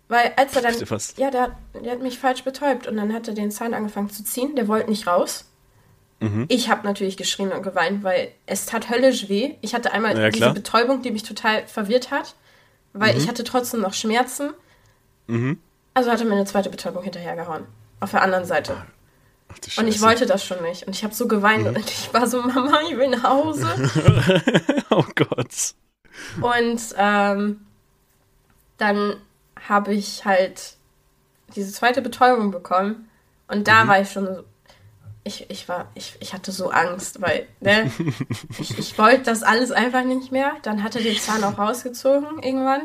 Weil als er dann. Ja, der, hat- der hat mich falsch betäubt. Und dann hat er den Zahn angefangen zu ziehen. Der wollte nicht raus. Mhm. Ich habe natürlich geschrien und geweint, weil es tat höllisch weh. Ich hatte einmal Ja, diese. Betäubung, die mich total verwirrt hat, weil ich hatte trotzdem noch Schmerzen. Mhm. Also hat er mir eine zweite Betäubung hinterhergehauen. Auf der anderen Seite. Du Und ich wollte das schon nicht. Und ich habe so geweint und ich war so, Mama, ich will nach Hause. oh Gott. und ähm, dann habe ich halt diese zweite Betäubung bekommen. Und da war ich schon so. Ich, ich war, ich, ich hatte so Angst, weil, ne, ich, ich wollte das alles einfach nicht mehr. Dann hat er den Zahn auch rausgezogen irgendwann.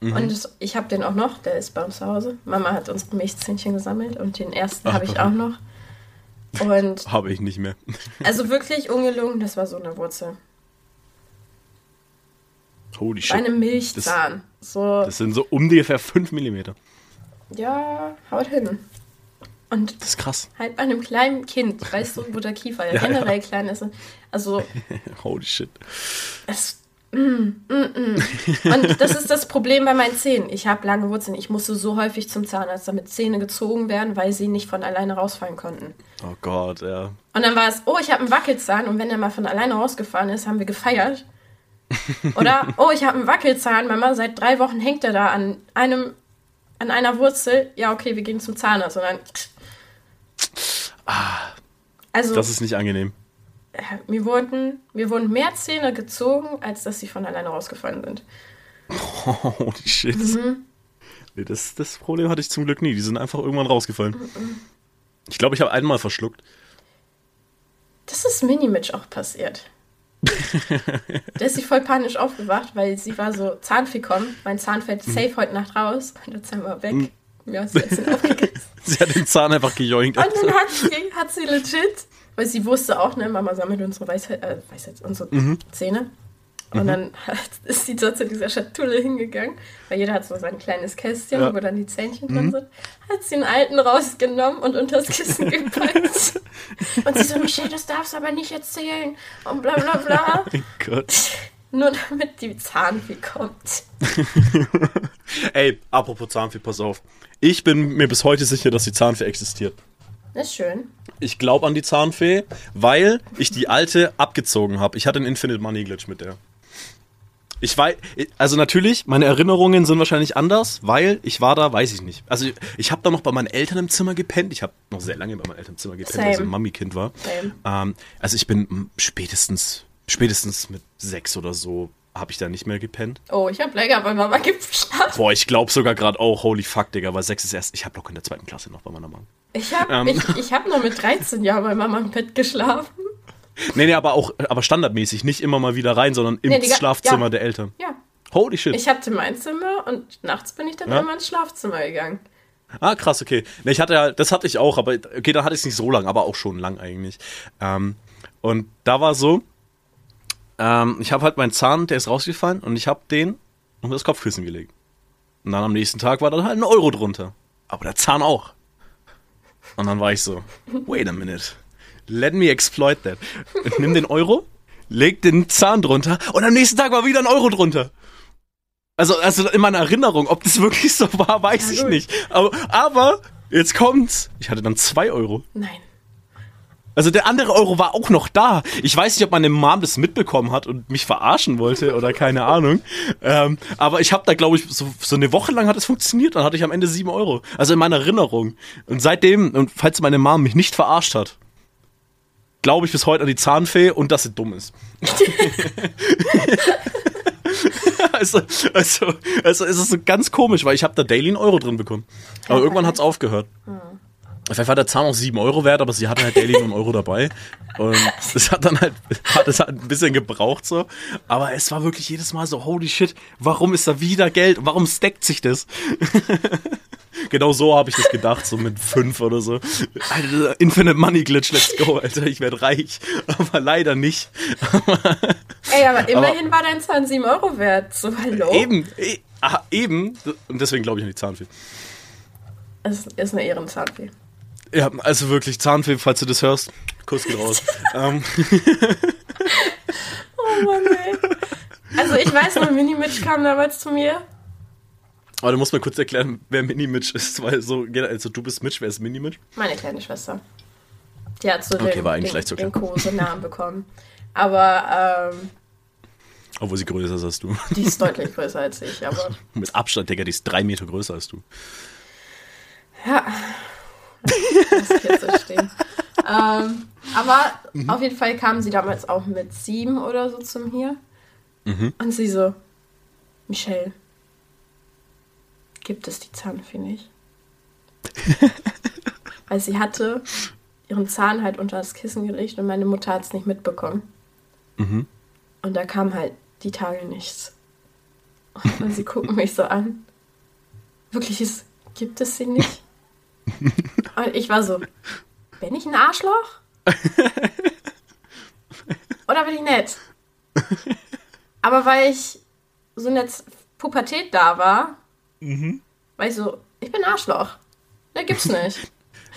Und es, ich habe den auch noch, der ist bei uns zu Hause. Mama hat unsere Milchzähnchen gesammelt und den ersten habe ich auch noch. Und Habe ich nicht mehr. also wirklich ungelungen, das war so eine Wurzel. Holy Bei shit. einem Milchzahn. so, Das sind so ungefähr 5 Millimeter. ja, haut hin. Und Das ist krass. halt bei einem kleinen Kind, weißt du, wo der Kiefer ja Ja, generell ja. klein ist. Also, Holy shit. es. Mm, mm, mm. Und das ist das Problem bei meinen Zähnen. Ich habe lange Wurzeln. Ich musste so häufig zum Zahnarzt, damit Zähne gezogen werden, weil sie nicht von alleine rausfallen konnten. Oh Gott, ja. Und dann war es, oh, ich habe einen Wackelzahn. Und wenn der mal von alleine rausgefahren ist, haben wir gefeiert. Oder, oh, ich habe einen Wackelzahn. Mama, seit drei Wochen hängt er da an einem, an einer Wurzel. Ja, okay, wir gehen zum Zahnarzt. Und dann. Also, Das ist nicht angenehm. äh, mir wurden, mir wurden mehr Zähne gezogen, als dass sie von alleine rausgefallen sind. Holy shit. Mhm. Nee, das, das Problem hatte ich zum Glück nie. Die sind einfach irgendwann rausgefallen. Mhm. Ich glaube, ich habe einmal verschluckt. Das ist Mini-Mitch auch passiert. Der ist sie voll panisch aufgewacht, weil sie war so Zahnfee kommen. Mein Zahn fällt Mhm. safe heute Nacht raus. Und der Zahn war weg. Mir aufgegessen. Sie hat den Zahn einfach gejoinkt. Und dann hat sie, hat sie legit, weil sie wusste auch, ne, Mama sammelt unsere Weisheit, äh, Weisheit unsere Zähne. Und dann hat, ist sie dort zu dieser Schatulle hingegangen, weil jeder hat so sein kleines Kästchen, Ja. wo dann die Zähnchen drin sind. Hat sie einen alten rausgenommen und unter das Kissen gepackt. und sie so, Michelle, das darfst du aber nicht erzählen. Und bla bla bla. mein Gott. Nur damit die Zahnfee kommt. Ey, apropos Zahnfee, pass auf. Ich bin mir bis heute sicher, dass die Zahnfee existiert. Das ist schön. Ich glaube an die Zahnfee, weil ich die alte abgezogen habe. Ich hatte einen Infinite Money Glitch mit der. Ich weiß, also natürlich, meine Erinnerungen sind wahrscheinlich anders, weil ich war da, weiß ich nicht. Also ich, ich habe da noch bei meinen Eltern im Zimmer gepennt. Ich habe noch sehr lange bei meinen Eltern im Zimmer gepennt, Same. als ich ein Mami-Kind war. Ähm, also ich bin spätestens, spätestens mit sechs oder so habe ich da nicht mehr gepennt. Oh, ich habe länger bei Mama geschlafen. Boah, ich glaube sogar gerade auch, holy fuck, Digga, weil sechs ist erst, ich habe locker in der zweiten Klasse noch bei meiner Mama. Ich habe Ähm. ich, ich hab nur mit 13 Jahren bei Mama im Bett geschlafen. Nee, nee, aber auch, aber standardmäßig, nicht immer mal wieder rein, sondern im Nee, die Schlafzimmer ja. der Eltern. Ja. Holy shit. Ich hatte mein Zimmer und nachts bin ich dann Ja. immer ins Schlafzimmer gegangen. Ah, krass, okay. Nee, ich hatte ja, das hatte ich auch, aber okay, dann hatte ich es nicht so lang, aber auch schon lang eigentlich. Ähm, und da war so, ähm, ich habe halt meinen Zahn, der ist rausgefallen und ich habe den unter das Kopfkissen gelegt. Und dann am nächsten Tag war dann halt ein Euro drunter. Aber der Zahn auch. Und dann war ich so, wait a minute. Let me exploit that. Ich nimm den Euro, leg den Zahn drunter und am nächsten Tag war wieder ein Euro drunter. Also, also in meiner Erinnerung, ob das wirklich so war, weiß Ja, ich gut. nicht. Aber, aber, jetzt kommt's. Ich hatte dann zwei Euro. Nein. Also der andere Euro war auch noch da. Ich weiß nicht, ob meine Mom das mitbekommen hat und mich verarschen wollte oder keine Ahnung. Ähm, aber ich habe da, glaube ich, so, so eine Woche lang hat es funktioniert. Dann hatte ich am Ende sieben Euro. Also in meiner Erinnerung. Und seitdem, und falls meine Mom mich nicht verarscht hat, glaube ich bis heute an die Zahnfee und dass sie dumm ist. also, also, also es ist so ganz komisch, weil ich habe da daily einen Euro drin bekommen. Aber irgendwann geil. hat's aufgehört. Vielleicht war der Zahn auch 7 Euro wert, aber sie hatte halt daily nur einen Euro dabei. Und das hat dann halt, hat es halt ein bisschen gebraucht so. Aber es war wirklich jedes Mal so, holy shit, warum ist da wieder Geld? Warum stackt sich das? genau so habe ich das gedacht, so mit 5 oder so. Alter, Infinite Money Glitch, let's go, Alter, ich werde reich. Aber leider nicht. Ey, aber immerhin war dein Zahn 7 Euro wert. So, hallo? Eben, e ah, eben. Und deswegen glaube ich an die Zahnfee. Es ist eine Ehrenzahnfee. Ja, also wirklich, Zahnfee, falls du das hörst, Kuss geht raus. ähm, Oh Mann, ey. Also ich weiß noch, Mini-Mitch kam damals zu mir. aber du musst mal kurz erklären, wer Mini-Mitch ist, weil so, also du bist Mitch, wer ist Mini-Mitch? Meine kleine Schwester. Die hat so Okay, den, war eigentlich den, so den. Kosenamen bekommen. Aber ähm, Obwohl sie größer ist als du. die ist deutlich größer als ich. Aber Mit Abstand, Digga, die ist drei Meter größer als du. ja, lass ich jetzt so stehen. ähm, aber Mhm. auf jeden Fall kam sie damals auch mit sieben oder so zu mir. Mhm. Und sie so, Michelle, gibt es die Zahnfee nicht? Weil sie hatte ihren Zahn halt unter das Kissen gelegt und meine Mutter hat es nicht mitbekommen. Mhm. Und da kam halt die Tage nichts. Und sie gucken mich so an. Wirklich, es gibt es sie nicht? Und ich war so, bin ich ein Arschloch? Oder bin ich nett? Aber weil ich so in der Pubertät da war, war ich so, ich bin ein Arschloch. Ne, gibt's nicht.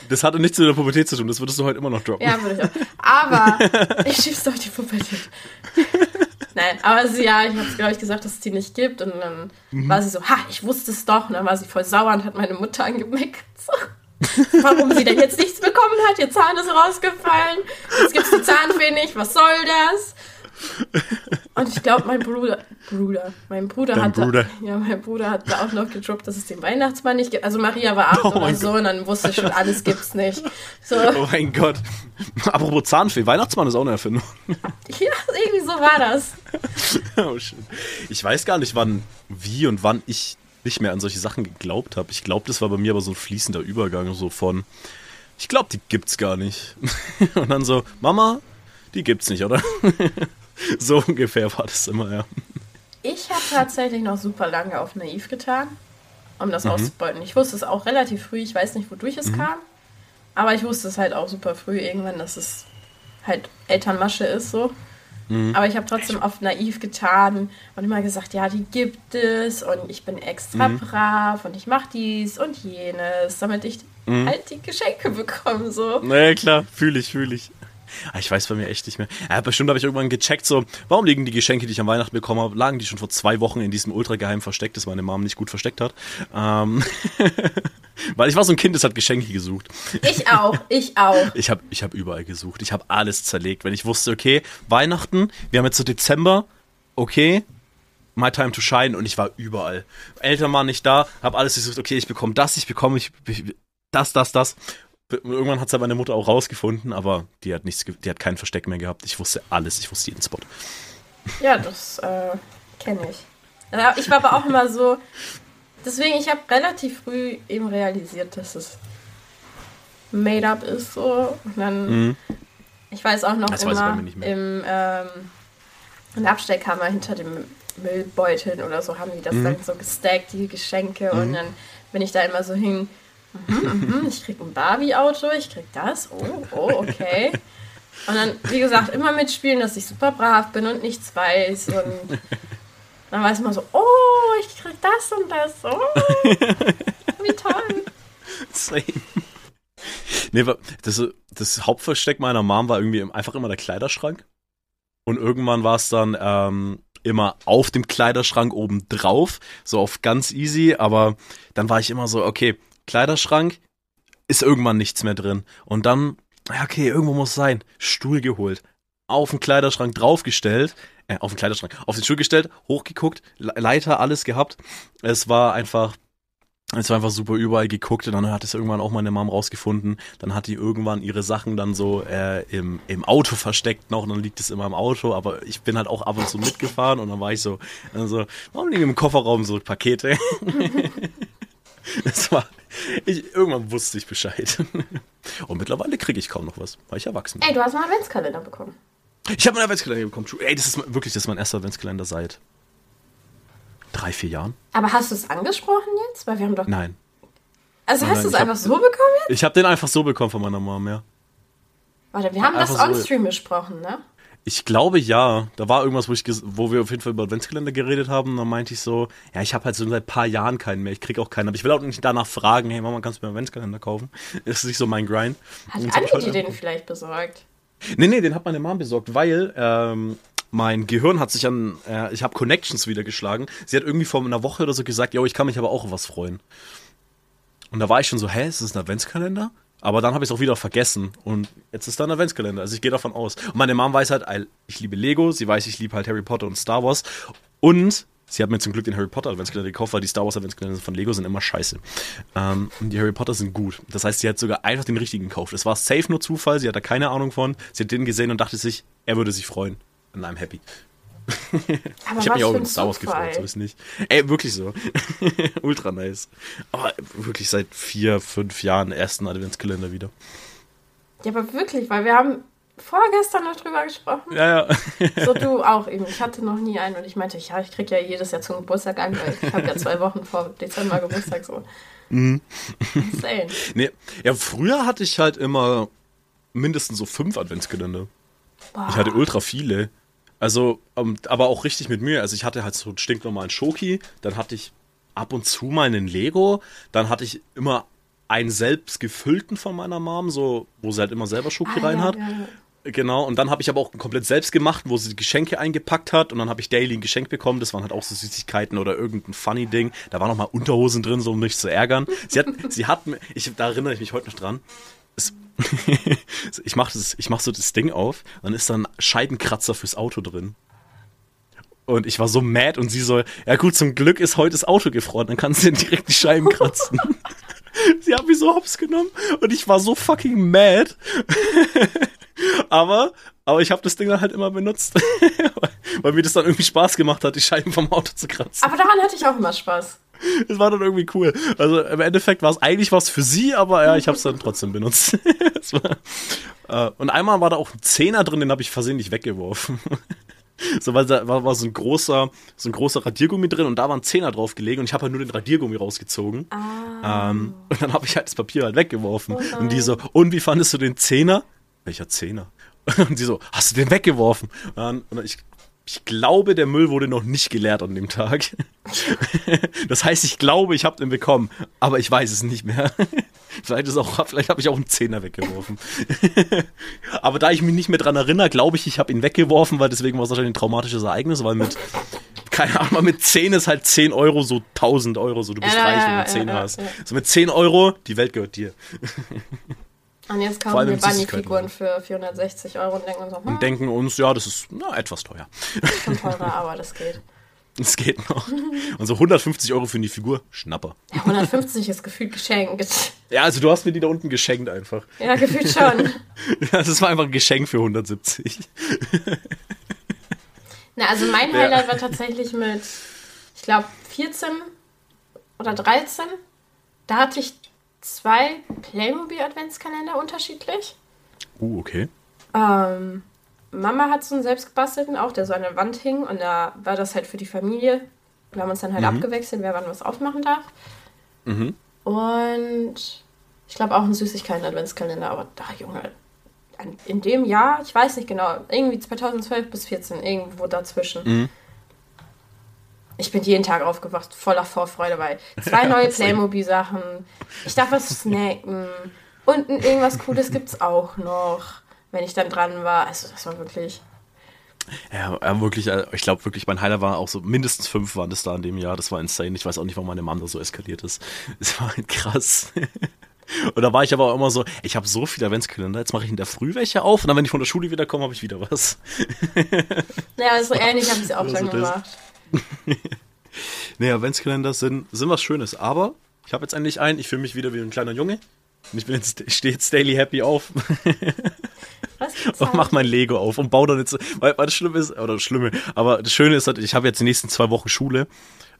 Das hatte nichts mit der Pubertät zu tun, das würdest du heute immer noch droppen. Ja, würde ich auch. Aber ich schieb's doch die Pubertät. Nein, aber sie, ja, ich hab's, glaube ich, gesagt, dass es die nicht gibt. Und dann war sie so, ha, ich wusste es doch. Und dann war sie voll sauer und hat meine Mutter angemeckert. So. Warum sie denn jetzt nichts bekommen hat. Ihr Zahn ist rausgefallen. Jetzt gibt's die Zahnfee nicht. Was soll das? Und ich glaube, mein Bruder, Bruder, mein Bruder Dein hat, Bruder. Da, ja, mein Bruder hat da auch noch gedroppt, dass es den Weihnachtsmann nicht gibt. Also Maria war acht Oh oder so und dann wusste ich schon, alles gibt's nicht. So, Oh mein Gott. Apropos Zahnfee, Weihnachtsmann ist auch eine Erfindung. ja, irgendwie so war das. Oh. Ich weiß gar nicht, wann, wie und wann ich nicht mehr an solche Sachen geglaubt habe. Ich glaube, das war bei mir aber so ein fließender Übergang, so von, ich glaube, die gibt's gar nicht. Und dann so, Mama, die gibt's nicht, oder? So ungefähr war das immer, ja. Ich habe tatsächlich noch super lange auf naiv getan, um Mhm. das auszubeuten. Ich wusste es auch relativ früh, ich weiß nicht, wodurch es kam, aber ich wusste es halt auch super früh irgendwann, dass es halt Elternmasche ist so. Mhm. Aber ich habe trotzdem auf naiv getan und immer gesagt, ja, die gibt es und ich bin extra Mhm. brav und ich mache dies und jenes, damit ich Mhm. halt die Geschenke bekomme so. Naja, klar, fühle ich, fühle ich. Ah, Ich weiß bei mir echt nicht mehr. Ja, bestimmt habe ich irgendwann gecheckt, so, warum liegen die Geschenke, die ich an Weihnachten bekommen habe, lagen die schon vor zwei Wochen in diesem ultrageheimen Versteck, das meine Mom nicht gut versteckt hat. Ähm, weil ich war so ein Kind, das hat Geschenke gesucht. Ich auch, ich auch. Ich habe ich hab überall gesucht. Ich habe alles zerlegt. Wenn ich wusste, okay, Weihnachten, wir haben jetzt so Dezember, okay, my time to shine und ich war überall. Eltern waren nicht da, habe alles gesucht, okay, ich bekomme das, ich bekomme ich, ich, das, das, das. Irgendwann hat es meine Mutter auch rausgefunden, aber die hat nichts, die hat kein Versteck mehr gehabt. Ich wusste alles, ich wusste jeden Spot. Ja, das äh, kenne ich. Ja, Ich war aber auch immer so. Deswegen, ich habe relativ früh eben realisiert, dass es made up ist so. Und dann, Mhm. ich weiß auch noch Das immer im ähm, in der Abstellkammer hinter dem Müllbeuteln oder so haben die das Mhm. dann so gestackt, die Geschenke. Und dann bin ich da immer so hin. Mhm, mhm, ich krieg ein Barbie-Auto, ich krieg das. Oh, oh, okay. Und dann, wie gesagt, immer mitspielen, dass ich super brav bin und nichts weiß. Und dann weiß man so, oh, ich krieg das und das. Oh, wie toll. Same. Nee, das, das Hauptversteck meiner Mom war irgendwie einfach immer der Kleiderschrank. Und irgendwann war es dann ähm, immer auf dem Kleiderschrank oben drauf, so auf ganz easy. Aber dann war ich immer so, okay, Kleiderschrank ist irgendwann nichts mehr drin. Und dann, okay, irgendwo muss es sein. Stuhl geholt, auf den Kleiderschrank draufgestellt, äh, auf den Kleiderschrank, auf den Stuhl gestellt, hochgeguckt, Le- Leiter, alles gehabt. Es war einfach Es war einfach super überall geguckt und dann hat es irgendwann auch meine Mom rausgefunden. Dann hat die irgendwann ihre Sachen dann so äh, im, im Auto versteckt noch und dann liegt es immer im Auto. Aber ich bin halt auch ab und zu mitgefahren und dann war ich so, also, warum liegen im Kofferraum so Pakete? das war, ich, irgendwann wusste ich Bescheid. Und mittlerweile kriege ich kaum noch was, weil ich erwachsen bin. Ey, du hast einen Adventskalender bekommen. Ich habe einen Adventskalender bekommen. Ey, das ist wirklich das ist mein erster Adventskalender seit drei, vier Jahren. Aber hast du es angesprochen jetzt? Weil wir haben doch. Nein. Also Nein, hast du es ich hab- einfach so bekommen jetzt? Ich habe den einfach so bekommen von meiner Mom, ja. Warte, wir haben das Einfach so- on-stream besprochen, ne? Ich glaube ja. Da war irgendwas, wo, ich wo wir auf jeden Fall über Adventskalender geredet haben. Und dann meinte ich so, ja, ich habe halt so seit ein paar Jahren keinen mehr. Ich krieg auch keinen. Aber ich will auch nicht danach fragen, hey Mama, kannst du mir einen Adventskalender kaufen? Das ist nicht so mein Grind. Hat Andi dir einfach- den vielleicht besorgt? Nee, nee, den hat meine Mom besorgt, weil ähm, mein Gehirn hat sich an, äh, ich habe Connections wieder geschlagen. Sie hat irgendwie vor einer Woche oder so gesagt, yo, ich kann mich aber auch auf was freuen. Und da war ich schon so, hä, ist das ein Adventskalender? Aber dann habe ich es auch wieder vergessen und jetzt ist da ein Adventskalender. Also ich gehe davon aus. Und meine Mom weiß halt, ich liebe Lego, sie weiß, ich liebe halt Harry Potter und Star Wars. Und sie hat mir zum Glück den Harry Potter Adventskalender gekauft, weil die Star Wars Adventskalender von Lego sind immer scheiße. Ähm, und die Harry Potter sind gut. Das heißt, sie hat sogar einfach den richtigen gekauft. Es war safe nur Zufall, sie hat da keine Ahnung von. Sie hat den gesehen und dachte sich, er würde sich freuen. Und I'm happy. Ich habe mich auch über Star Wars gefreut, so ist nicht. Ey, wirklich so. Ultra nice. Aber wirklich seit vier, fünf Jahren ersten Adventskalender wieder. Ja, aber wirklich, weil wir haben vorgestern noch drüber gesprochen. Ja, ja. So du auch eben. Ich hatte noch nie einen und ich meinte, ja, ich krieg ja jedes Jahr zum Geburtstag einen, weil ich habe ja zwei Wochen vor Dezember Geburtstag so. Mhm. Insane. Nee, ja, früher hatte ich halt immer mindestens so fünf Adventskalender. Boah. Ich hatte ultra viele. Also, ähm, aber auch richtig mit Mühe. Also ich hatte halt so einen stinknormalen Schoki, dann hatte ich ab und zu mal einen Lego, dann hatte ich immer einen selbst gefüllten von meiner Mom, so, wo sie halt immer selber Schoki Ah, rein ja, hat. ja, ja. Genau, und dann habe ich aber auch komplett selbst gemacht, wo sie die Geschenke eingepackt hat und dann habe ich daily ein Geschenk bekommen. Das waren halt auch so Süßigkeiten oder irgendein funny Ding. Da waren noch mal Unterhosen drin, so um mich zu ärgern. Sie hat, sie hat ich, da erinnere ich mich heute noch dran. Ich mache mach so das Ding auf, dann ist da ein Scheibenkratzer fürs Auto drin. Und ich war so mad und sie so, ja gut, zum Glück ist heute das Auto gefroren, dann kannst du direkt die Scheiben kratzen. sie hat mich so hops genommen und ich war so fucking mad. aber, aber ich habe das Ding dann halt immer benutzt, weil, weil mir das dann irgendwie Spaß gemacht hat, die Scheiben vom Auto zu kratzen. Aber daran hatte ich auch immer Spaß. Das war dann irgendwie cool. Also im Endeffekt war es eigentlich was für sie, aber ja, ich habe es dann trotzdem benutzt. War, äh, und einmal war da auch ein Zehner drin, den habe ich versehentlich weggeworfen. So, weil da war, war so ein großer, so ein großer Radiergummi drin und da war ein Zehner drauf gelegen und ich habe halt nur den Radiergummi rausgezogen. Ähm, und dann habe ich halt das Papier halt weggeworfen. und die so, und wie fandest du den Zehner? Welcher Zehner? Und die so, hast du den weggeworfen? Und, dann, und ich, ich glaube, der Müll wurde noch nicht geleert an dem Tag. Das heißt, ich glaube, ich habe den bekommen, aber ich weiß es nicht mehr. Vielleicht ist auch, vielleicht habe ich auch einen Zehner weggeworfen. Aber da ich mich nicht mehr dran erinnere, glaube ich, ich habe ihn weggeworfen, weil deswegen war es wahrscheinlich ein traumatisches Ereignis, weil mit, keine Ahnung, mit 10 ist halt 10 Euro so 1000 Euro, so du bist Ja, reich, wenn du 10 ja, hast. ja. So mit 10 Euro, die Welt gehört dir. Und jetzt kaufen wir Bunny-Figuren für 460 Euro und denken uns so, hm, Und denken uns, ja, das ist na, etwas teuer. schon teurer, aber das geht. Es geht noch. Und so 150 Euro für die Figur, Schnapper. Ja, 150 ist gefühlt geschenkt. Ja, also du hast mir die da unten geschenkt einfach. Ja, gefühlt schon. Das war einfach ein Geschenk für 170. Na, also mein Ja. Highlight war tatsächlich mit, ich glaube, 14 oder 13. Da hatte ich zwei Playmobil-Adventskalender unterschiedlich. Uh, okay. Ähm, Mama hat so einen selbstgebastelten auch, der so an der Wand hing und da war das halt für die Familie. Wir haben uns dann halt abgewechselt, wer wann was aufmachen darf. Mhm. Und ich glaube auch einen Süßigkeiten-Adventskalender, aber da, Junge, in dem Jahr, ich weiß nicht genau, irgendwie 2012 bis 14, irgendwo dazwischen. Mhm. Ich bin jeden Tag aufgewacht, voller Vorfreude, weil zwei neue Playmobil-Sachen, ich darf was snacken und irgendwas Cooles gibt's auch noch, wenn ich dann dran war. Also das war wirklich... Ja, wirklich, äh, ich glaube wirklich, mein Highlight war auch so, mindestens fünf waren das da in dem Jahr. Das war insane. Ich weiß auch nicht, warum meine Mom da so eskaliert ist. Es war halt krass. Und da war ich aber auch immer so, ich habe so viele Adventskalender, jetzt mache ich in der Früh welche auf und dann, wenn ich von der Schule wiederkomme, habe ich wieder was. Ja, so ähnlich habe ich es auch das- gemacht. Nee, Adventskalender sind, sind was Schönes, aber Ich habe jetzt endlich einen. Ich fühle mich wieder wie ein kleiner Junge. Und ich bin jetzt, stehe jetzt daily happy auf. Und mach mein Lego auf und baue dann jetzt, weil, weil das Schlimme ist, oder das Schlimme, aber das Schöne ist halt, ich habe jetzt die nächsten zwei Wochen Schule.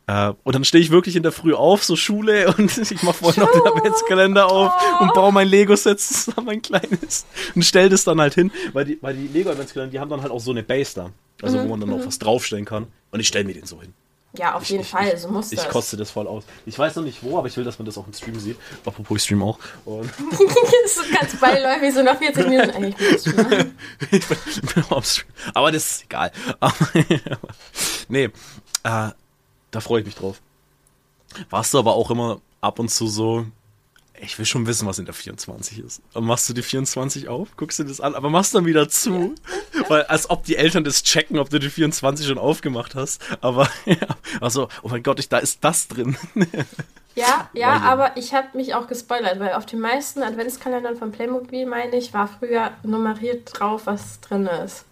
Äh, und dann stehe ich wirklich in der Früh auf, so Schule, und ich mache vorher noch den Adventskalender auf und baue mein Lego-Set zusammen, ein kleines, und stell das dann halt hin, weil die, weil die Lego-Adventskalender, die haben dann halt auch so eine Base da, also wo man dann auch was draufstellen kann. Und ich stelle mir den so hin. Ja, auf jeden ich, Fall, ich, so muss Ich das. koste das voll aus. Ich weiß noch nicht wo, aber ich will, dass man das auch im Stream sieht. Apropos, ich stream auch. Und so ganz beiläufig, so nach 40 Minuten. Ey, ich bin ich bin, bin auch am Stream. Aber das ist egal. Nee, äh, da freue ich mich drauf. Warst du aber auch immer ab und zu so, ich will schon wissen, was in der 24 ist. Und machst du die 24 auf, guckst du das an, aber machst dann wieder zu. Weil, als ob die Eltern das checken, ob du die 24 schon aufgemacht hast. Aber, ja, also, oh mein Gott, ich, da ist das drin. Ja, ja, ich aber ich habe mich auch gespoilert, weil auf den meisten Adventskalendern von Playmobil, meine ich, war früher nummeriert drauf, was drin ist.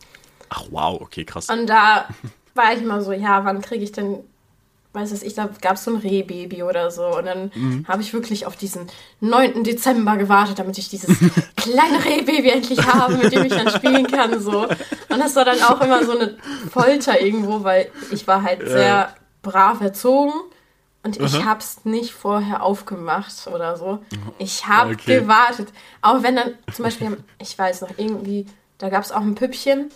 Ach, wow, okay, krass. Und da war ich immer so, ja, wann kriege ich denn, weiß es ich, da gab es so ein Rehbaby oder so. Und dann Mhm. habe ich wirklich auf diesen 9. Dezember gewartet, damit ich dieses kleine Rehbaby endlich habe, mit dem ich dann spielen kann. So. Und das war dann auch immer so eine Folter irgendwo, weil ich war halt sehr brav erzogen. Und ich Aha. hab's nicht vorher aufgemacht oder so. Ich habe Okay. gewartet. Auch wenn dann zum Beispiel, ich weiß noch, irgendwie, da gab es auch ein Püppchen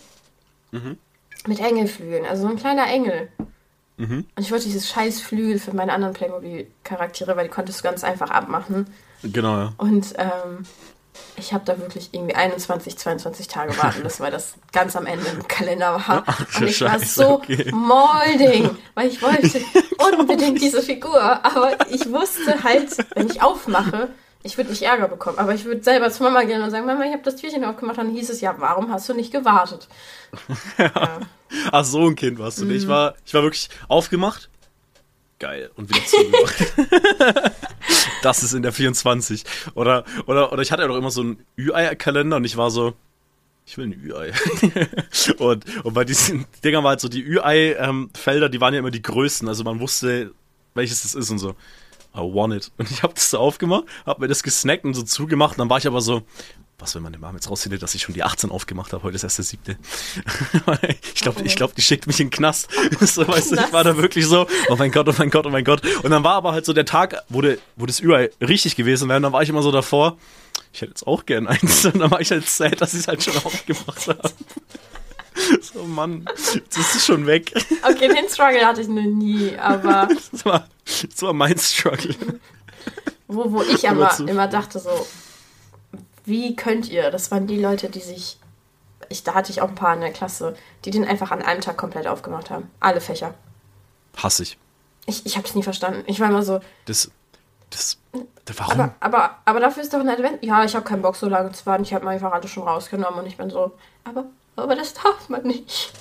mit Engelflügeln, also so ein kleiner Engel. Und ich wollte dieses scheiß Flügel für meine anderen Playmobil-Charaktere, weil die konntest du ganz einfach abmachen. Genau, ja. Und ähm, ich habe da wirklich irgendwie 21, 22 Tage warten müssen, weil das ganz am Ende im Kalender war. Ach, Und ich war Scheiße, so okay. molding, weil ich wollte unbedingt diese Figur. Aber ich wusste halt, wenn ich aufmache, ich würde nicht Ärger bekommen. Aber ich würde selber zu Mama gehen und sagen, Mama, ich habe das Türchen aufgemacht. Dann hieß es, ja, warum hast du nicht gewartet? Ja. Ach, so ein Kind warst du. Mhm. nicht. Ich war, ich war wirklich aufgemacht. Geil. Und wieder zugemacht. das ist in der 24. Oder, oder, oder ich hatte ja doch immer so einen Ü-Ei-Kalender und ich war so, ich will ein Ü-Ei. und, und bei diesen Dingern war halt so, die Ü-Ei-Felder, die waren ja immer die größten. Also man wusste, welches es ist und so. I want it. Und ich habe das so aufgemacht, habe mir das gesnackt und so zugemacht. Und dann war ich aber so, was, wenn meine Mom jetzt rausfindet, dass ich schon die 18 aufgemacht habe? Heute ist erst der siebte. ich glaube, ich glaub, die schickt mich in den Knast. so, weißt du, ich war da wirklich so, oh mein Gott, oh mein Gott, oh mein Gott. Und dann war aber halt so der Tag, wo, de, wo das überall richtig gewesen wäre. Und dann war ich immer so davor, ich hätte jetzt auch gern eins. Und dann war ich halt sad, dass ich es halt schon aufgemacht habe. So, Mann, jetzt ist es schon weg. Okay, den Struggle hatte ich noch nie, aber Das war, das war mein Struggle. wo, wo ich Aber zu immer dachte so, wie könnt ihr? Das waren die Leute, die sich, ich, da hatte ich auch ein paar in der Klasse, die den einfach an einem Tag komplett aufgemacht haben. Alle Fächer. Hasse ich. Ich, ich habe es nie verstanden. Ich war immer so, Das, das, warum? aber, aber, aber dafür ist doch ein Advent. Ja, ich habe keinen Bock so lange zu warten. Ich habe einfach alles schon rausgenommen und ich bin so, aber, aber das darf man nicht.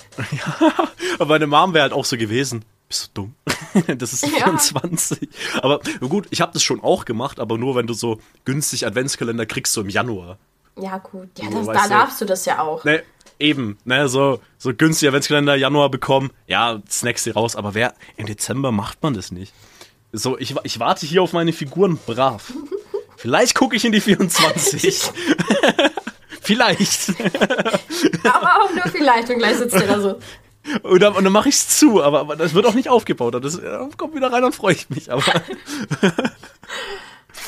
Aber meine Mom wäre halt auch so gewesen. Bist du dumm? Das ist Ja. 24. Aber gut, ich habe das schon auch gemacht, aber nur wenn du so günstig Adventskalender kriegst, so im Januar. Ja, gut. Ja, das, da darfst du das ja auch. Ne, eben, ne, so, so günstig Adventskalender Januar bekommen. Ja, snacks dir raus, aber wer, im Dezember macht man das nicht. So, ich, ich warte hier auf meine Figuren brav. Vielleicht gucke ich in die 24. Vielleicht. Aber auch nur vielleicht und gleich sitzt der da so. Und dann, und dann mache ich es zu, aber, aber das wird auch nicht aufgebaut. Das äh, kommt wieder rein, dann freue ich mich. Aber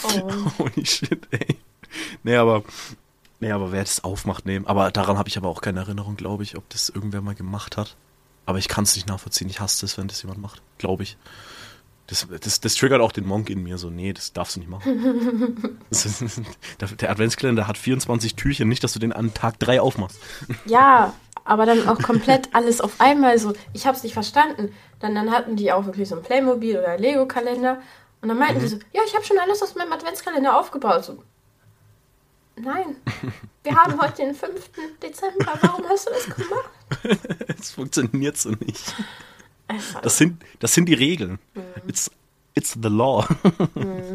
Oh. holy shit, ey. Nee, aber, nee, aber wer das aufmacht, nehmen. Aber daran habe ich aber auch keine Erinnerung, glaube ich, ob das irgendwer mal gemacht hat. Aber ich kann es nicht nachvollziehen. Ich hasse das, wenn das jemand macht. Glaube ich. Das, das, das triggert auch den Monk in mir so, nee, das darfst du nicht machen. Ist, der, der Adventskalender hat 24 Türchen, nicht, dass du den an Tag 3 aufmachst. Ja, aber dann auch komplett alles auf einmal so. Ich habe es nicht verstanden. Dann, dann hatten die auch wirklich so ein Playmobil oder Lego-Kalender. Und dann meinten die so, ja, ich habe schon alles aus meinem Adventskalender aufgebaut. So, nein, wir haben heute den 5. Dezember. Warum hast du das gemacht? Das funktioniert so nicht. Das sind, das sind die Regeln. It's, it's the law.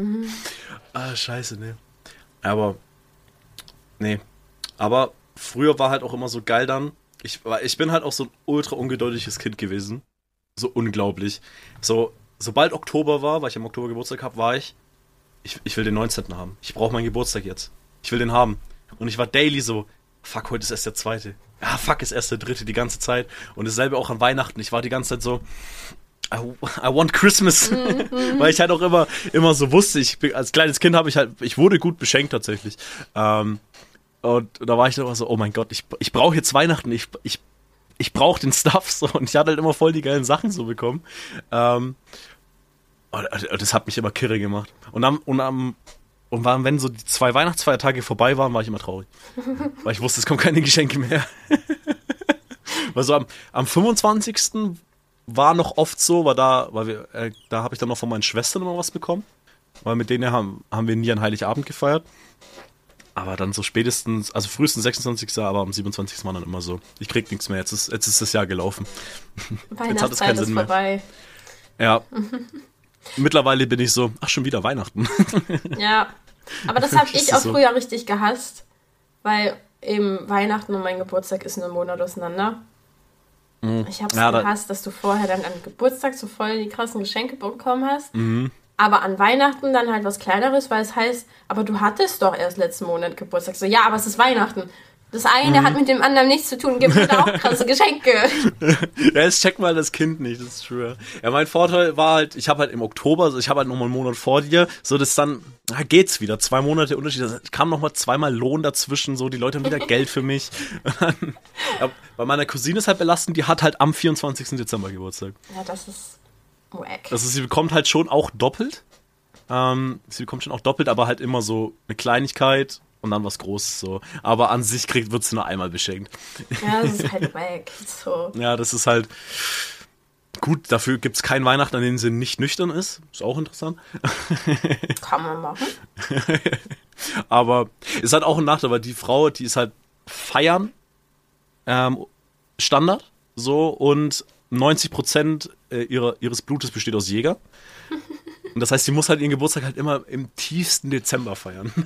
ah, scheiße, ne. Aber, nee. Aber früher war halt auch immer so geil dann. Ich, war- ich bin halt auch so ein ultra ungeduldiges Kind gewesen. So unglaublich. So, sobald Oktober war, weil ich im Oktober Geburtstag habe, war ich, ich, ich will den 19. haben. Ich brauche meinen Geburtstag jetzt. Ich will den haben. Und ich war daily so, fuck, heute ist erst der zweite. Ja, fuck, ist erst der dritte die ganze Zeit. Und dasselbe auch an Weihnachten. Ich war die ganze Zeit so, I, I want Christmas. Mhm. Weil ich halt auch immer, immer so wusste, ich als kleines Kind habe ich halt, ich wurde gut beschenkt tatsächlich. Ähm, und da war ich dann immer so, oh mein Gott, ich, ich brauche jetzt Weihnachten, ich, ich, ich brauche den Stuff so. Und ich hatte halt immer voll die geilen Sachen so bekommen. Ähm, und, und das hat mich immer kirre gemacht. Und am, und am und war, wenn so die zwei Weihnachtsfeiertage vorbei waren, war ich immer traurig. Weil ich wusste, es kommen keine Geschenke mehr. Weil so am, am 25. war noch oft so, weil da, weil wir, äh, da habe ich dann noch von meinen Schwestern immer was bekommen. Weil mit denen haben, haben wir nie an Heiligabend gefeiert. Aber dann so spätestens, also frühestens 26. aber am 27. war dann immer so, ich krieg nichts mehr, jetzt ist, jetzt ist das Jahr gelaufen. Jetzt hat es keinen Sinn mehr. Vorbei. Ja. Mittlerweile bin ich so, ach, schon wieder Weihnachten. Ja, aber das habe ich auch so. früher richtig gehasst, weil eben Weihnachten und mein Geburtstag ist nur ein Monat auseinander. Mhm. Ich habe es ja, gehasst, dass du vorher dann an Geburtstag so voll die krassen Geschenke bekommen hast. Mhm. Aber an Weihnachten dann halt was Kleineres, weil es heißt, aber du hattest doch erst letzten Monat Geburtstag. So, ja, aber es ist Weihnachten. Das eine mhm. hat mit dem anderen nichts zu tun, gibt mir da auch krasse Geschenke. ja, jetzt check mal das Kind nicht, das ist true. Ja, mein Vorteil war halt, ich habe halt im Oktober, also ich habe halt nochmal einen Monat vor dir, so dass dann, na, geht's wieder, zwei Monate Unterschied, da kam nochmal zweimal Lohn dazwischen, so, die Leute haben wieder Geld für mich. ja, bei meiner Cousine ist halt belastend, die hat halt am 24. Dezember Geburtstag. Ja, das ist wack. Also sie bekommt halt schon auch doppelt. Ähm, sie bekommt schon auch doppelt, aber halt immer so eine Kleinigkeit und dann was Großes so. Aber an sich kriegt, wird sie nur einmal beschenkt. Ja, das ist halt weg. So. Ja, das ist halt. Gut, dafür gibt es keinen Weihnachten, an dem sie nicht nüchtern ist. Ist auch interessant. Kann man machen. Aber ist halt auch ein Nachteil, weil die Frau, die ist halt feiern ähm, Standard so und 90 Prozent äh, ihrer, ihres Blutes besteht aus Jäger. Und das heißt, sie muss halt ihren Geburtstag halt immer im tiefsten Dezember feiern.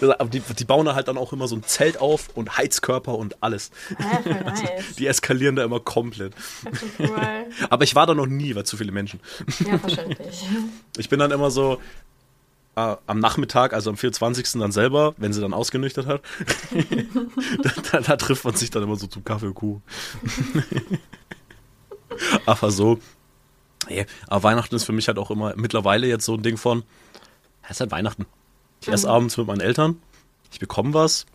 Oh. die, die, bauen da halt dann auch immer so ein Zelt auf und Heizkörper und alles. Ja, also, die eskalieren da immer komplett. Cool. Aber ich war da noch nie, weil zu viele Menschen. Ja, verständlich. Ich bin dann immer so, Uh, am Nachmittag, also am 24. dann selber, wenn sie dann ausgenüchtert hat, da, da, da, trifft man sich dann immer so zum Kaffee und Kuh. Aber so, Nee, aber Weihnachten ist für mich halt auch immer mittlerweile jetzt so ein Ding von, es ist halt Weihnachten. Ich esse mhm. abends mit meinen Eltern, ich bekomme was,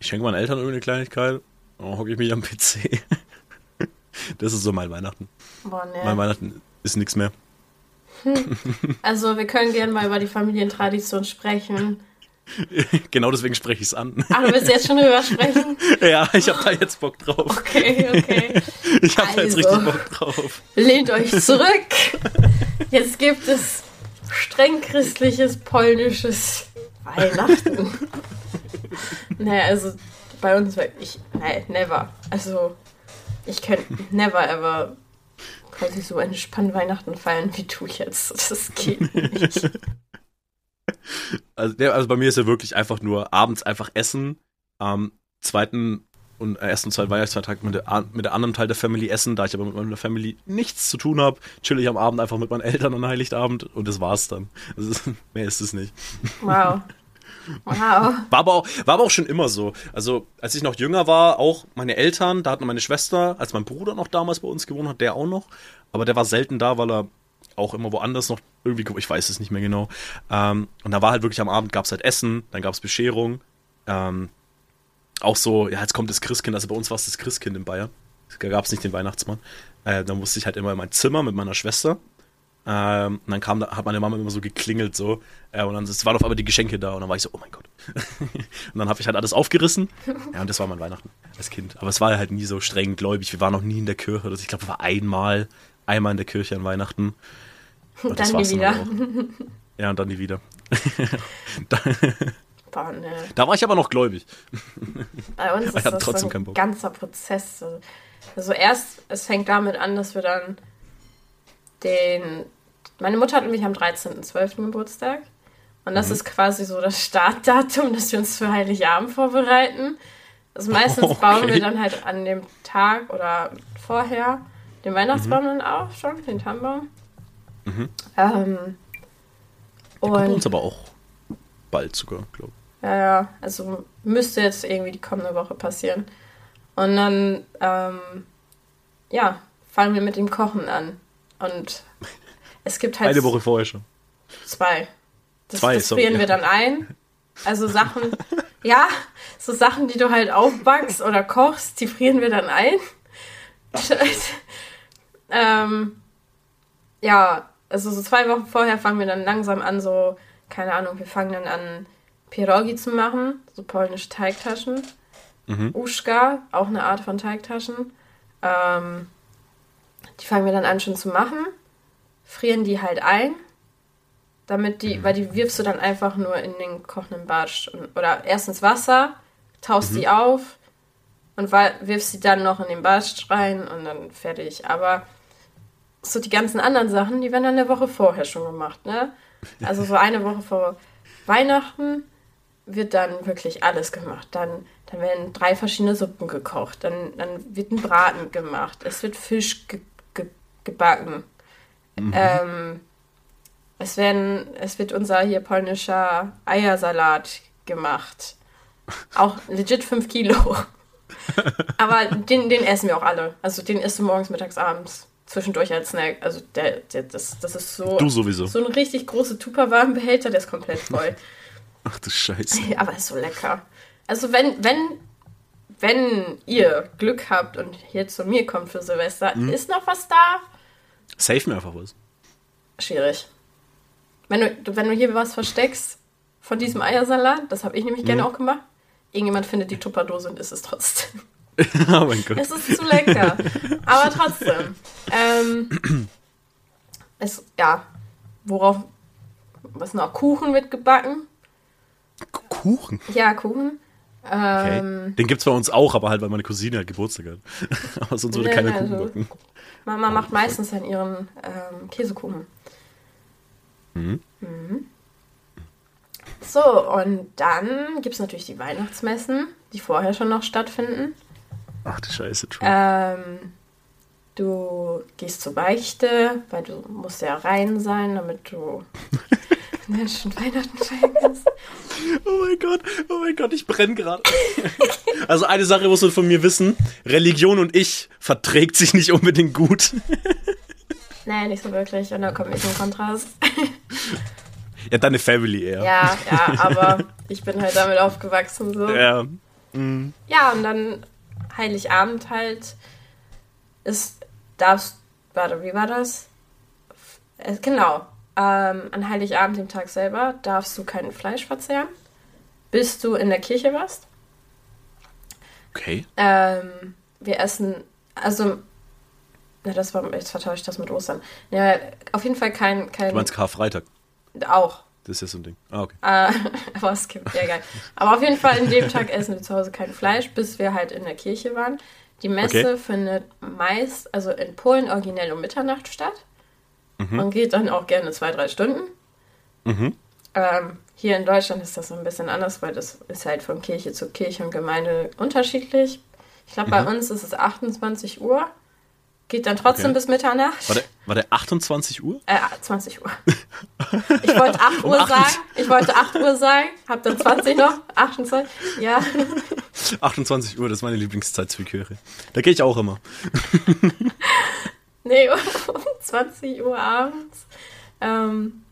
ich schenke meinen Eltern irgendeine Kleinigkeit, dann hocke ich mich am PC. das ist so mein Weihnachten. Boah, nee. Mein Weihnachten ist nichts mehr. Also wir können gerne mal über die Familientradition sprechen. Genau deswegen spreche ich es an. Ach, du willst jetzt schon drüber sprechen? ja, ich habe da jetzt Bock drauf. Okay, okay. Ich habe also, da jetzt richtig also, Bock drauf. Lehnt euch zurück. Jetzt gibt es streng christliches polnisches Weihnachten. naja, also bei uns, ich, nein, never. Also ich könnte never ever quasi so entspannt Weihnachten feiern, wie du jetzt. Das geht nicht. Also, der, also bei mir ist ja wirklich einfach nur abends einfach essen, am zweiten und äh, ersten zwei Weihnachtsfeiertag mit der, mit der anderen Teil der Family essen, da ich aber mit meiner Family nichts zu tun habe, chill ich am Abend einfach mit meinen Eltern an Heiligabend und das war's dann. Also, mehr ist es nicht. Wow. Wow. War aber, auch, war aber auch schon immer so. Also, als ich noch jünger war, auch meine Eltern, da hatten meine Schwester, als mein Bruder noch damals bei uns gewohnt hat, der auch noch. Aber der war selten da, weil er auch immer woanders noch irgendwie, ich weiß es nicht mehr genau. Ähm, und da war halt wirklich am Abend gab es halt Essen, dann gab es Bescherung. Ähm, auch so, ja, jetzt kommt das Christkind, also bei uns war es das Christkind in Bayern. Da gab es nicht den Weihnachtsmann. Äh, dann musste ich halt immer in mein Zimmer mit meiner Schwester. Ähm, und dann kam, hat meine Mama immer so geklingelt so. Äh, und dann waren auf einmal die Geschenke da und dann war ich so, oh mein Gott. und dann habe ich halt alles aufgerissen. Ja, und das war mein Weihnachten als Kind. Aber es war halt nie so streng gläubig. Wir waren noch nie in der Kirche. Ich glaube, wir waren einmal, einmal in der Kirche an Weihnachten. Und dann nie wieder. ja, und dann nie wieder. da, Boah, ne. da, war ich aber noch gläubig. Bei uns ist das so ein ganzer Prozess. Also erst, es fängt damit an, dass wir dann den... Meine Mutter hat nämlich am 13.12. Geburtstag. Und das mhm. ist quasi so das Startdatum, dass wir uns für Heiligabend vorbereiten. Also meistens okay. bauen wir dann halt an dem Tag oder vorher den Weihnachtsbaum mhm. dann auf, schon, den Tannenbaum. Mhm. Ähm, Kommt bei Und uns aber auch bald sogar, glaube ich. Ja, ja, also müsste jetzt irgendwie die kommende Woche passieren. Und dann, ähm, ja, fangen wir mit dem Kochen an. Und es gibt halt Eine Woche vorher schon. zwei. Das, Zwei, das sorry, frieren ja. wir dann ein. Also Sachen, ja, so Sachen, die du halt aufbackst oder kochst, die frieren wir dann ein. ähm, ja, also so zwei Wochen vorher fangen wir dann langsam an, so, keine Ahnung, wir fangen dann an, Pierogi zu machen, so polnische Teigtaschen. Mhm. Uschka, auch eine Art von Teigtaschen. Ähm, die fangen wir dann an schon zu machen, frieren die halt ein, damit die, weil die wirfst du dann einfach nur in den kochenden Batsch. Und, oder erst ins Wasser, taust die auf und wirfst sie dann noch in den Batsch rein und dann fertig. Aber so die ganzen anderen Sachen, die werden dann eine Woche vorher schon gemacht, ne? Also so eine Woche vor Weihnachten wird dann wirklich alles gemacht. Dann, dann werden drei verschiedene Suppen gekocht. Dann, dann wird ein Braten gemacht. Es wird Fisch ge ge gebacken. Ähm, es, werden, es wird unser hier polnischer Eiersalat gemacht. Auch legit 5 Kilo. Aber den, den essen wir auch alle. Also den isst du morgens, mittags, abends. Zwischendurch als Snack. Also der, der, das, das ist so, Du sowieso. so ein richtig großer Tupperwarenbehälter, der ist komplett voll. Ach du Scheiße. Aber ist so lecker. Also wenn, wenn, wenn ihr Glück habt und hier zu mir kommt für Silvester, Mhm. ist noch was da? Save mir einfach was. Schwierig. Wenn du, wenn du hier was versteckst von diesem Eiersalat, das habe ich nämlich Mhm. gerne auch gemacht, irgendjemand findet die Tupperdose und isst es trotzdem. oh mein Gott. Es ist zu lecker. Aber trotzdem. Ähm, es, ja, worauf, was noch? Kuchen wird gebacken. K- Kuchen. Ja, Kuchen. Okay. Ähm, Den gibt's bei uns auch, aber halt, weil meine Cousine halt Geburtstag hat. aber sonst würde Nee, keiner also- Kuchen backen. Mama macht meistens dann ihren ähm, Käsekuchen. Mhm. Mhm. So, und dann gibt es natürlich die Weihnachtsmessen, die vorher schon noch stattfinden. Ach du Scheiße, true. Ähm, du gehst zur Beichte, weil du musst ja rein sein, damit du Menschen Weihnachten feiern kannst. Oh mein Gott, oh mein Gott, ich brenne gerade. also eine Sache musst du von mir wissen, Religion und ich verträgt sich nicht unbedingt gut. Nee, nicht so wirklich. Und da nicht so ein Kontrast. Ja, deine Family eher. Ja, ja, aber ich bin halt damit aufgewachsen. So. Ja. Mhm. Ja, und dann Heiligabend halt ist, darfst, warte, wie war das? Äh, genau, ähm, an Heiligabend, dem Tag selber, darfst du kein Fleisch verzehren, bis du in der Kirche warst. Okay. Ähm, wir essen, also, na, das war, jetzt vertausche ich das mit Ostern. Ja, auf jeden Fall kein, kein, Du meinst Karfreitag. auch. Das ist ja so ein Ding. Ah, okay. Äh, aber es gibt, ja egal. Aber auf jeden Fall an dem Tag essen wir zu Hause kein Fleisch, bis wir halt in der Kirche waren. Die Messe Okay. findet meist, also in Polen originell um Mitternacht statt. Und geht dann auch gerne zwei, drei Stunden. Mhm. Ähm, hier in Deutschland ist das so ein bisschen anders, weil das ist halt von Kirche zu Kirche und Gemeinde unterschiedlich. Ich glaube, bei uns ist es 28 Uhr. Geht dann trotzdem Okay. bis Mitternacht. War der, war der 28 Uhr? Äh, 20 Uhr. Ich wollte 8 Um Uhr 8 sagen. Ich wollte 8 Uhr sagen. Hab dann 20 noch. 28. Ja. 28 Uhr, das ist meine Lieblingszeit für Kirche. Da gehe ich auch immer. Nee, um 20 Uhr abends. Ähm,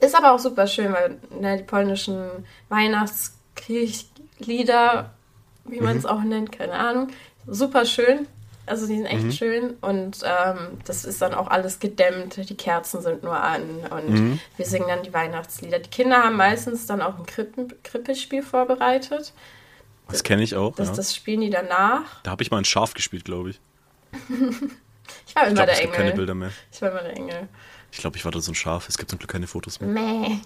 ist aber auch super schön, weil ne, die polnischen Weihnachtskirchlieder, wie man es auch nennt, keine Ahnung, super schön. Also die sind echt schön und ähm, das ist dann auch alles gedämmt, die Kerzen sind nur an und wir singen dann die Weihnachtslieder. Die Kinder haben meistens dann auch ein Krippen Krippespiel vorbereitet. Das kenne ich auch. Das, ja. das spielen die danach. Da habe ich mal ein Schaf gespielt, glaube ich. Ich war Ich immer glaube, der es gibt keine Engel. Bilder mehr. Ich war immer der Engel. Ich glaube, ich war da so ein Schaf. Es gibt zum Glück keine Fotos mehr. Meh.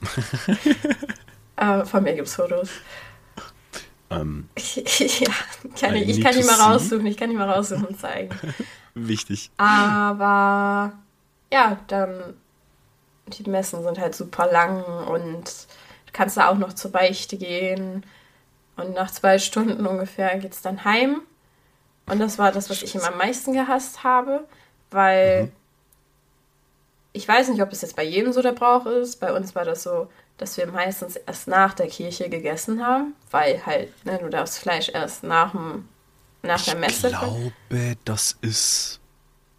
äh, von mir gibt's Fotos. Ähm, ja, kann ich, ich kann die mal raussuchen. Ich kann die mal raussuchen und zeigen. wichtig. Aber ja, dann die Messen sind halt super lang und du kannst da auch noch zur Beichte gehen. Und nach zwei Stunden ungefähr geht's dann heim. Und das war das, was ich immer am meisten gehasst habe, weil ich weiß nicht, ob es jetzt bei jedem so der Brauch ist. Bei uns war das so, dass wir meistens erst nach der Kirche gegessen haben, weil halt, ne, du darfst Fleisch erst nach, dem, nach der Messe. Ich glaube, das ist,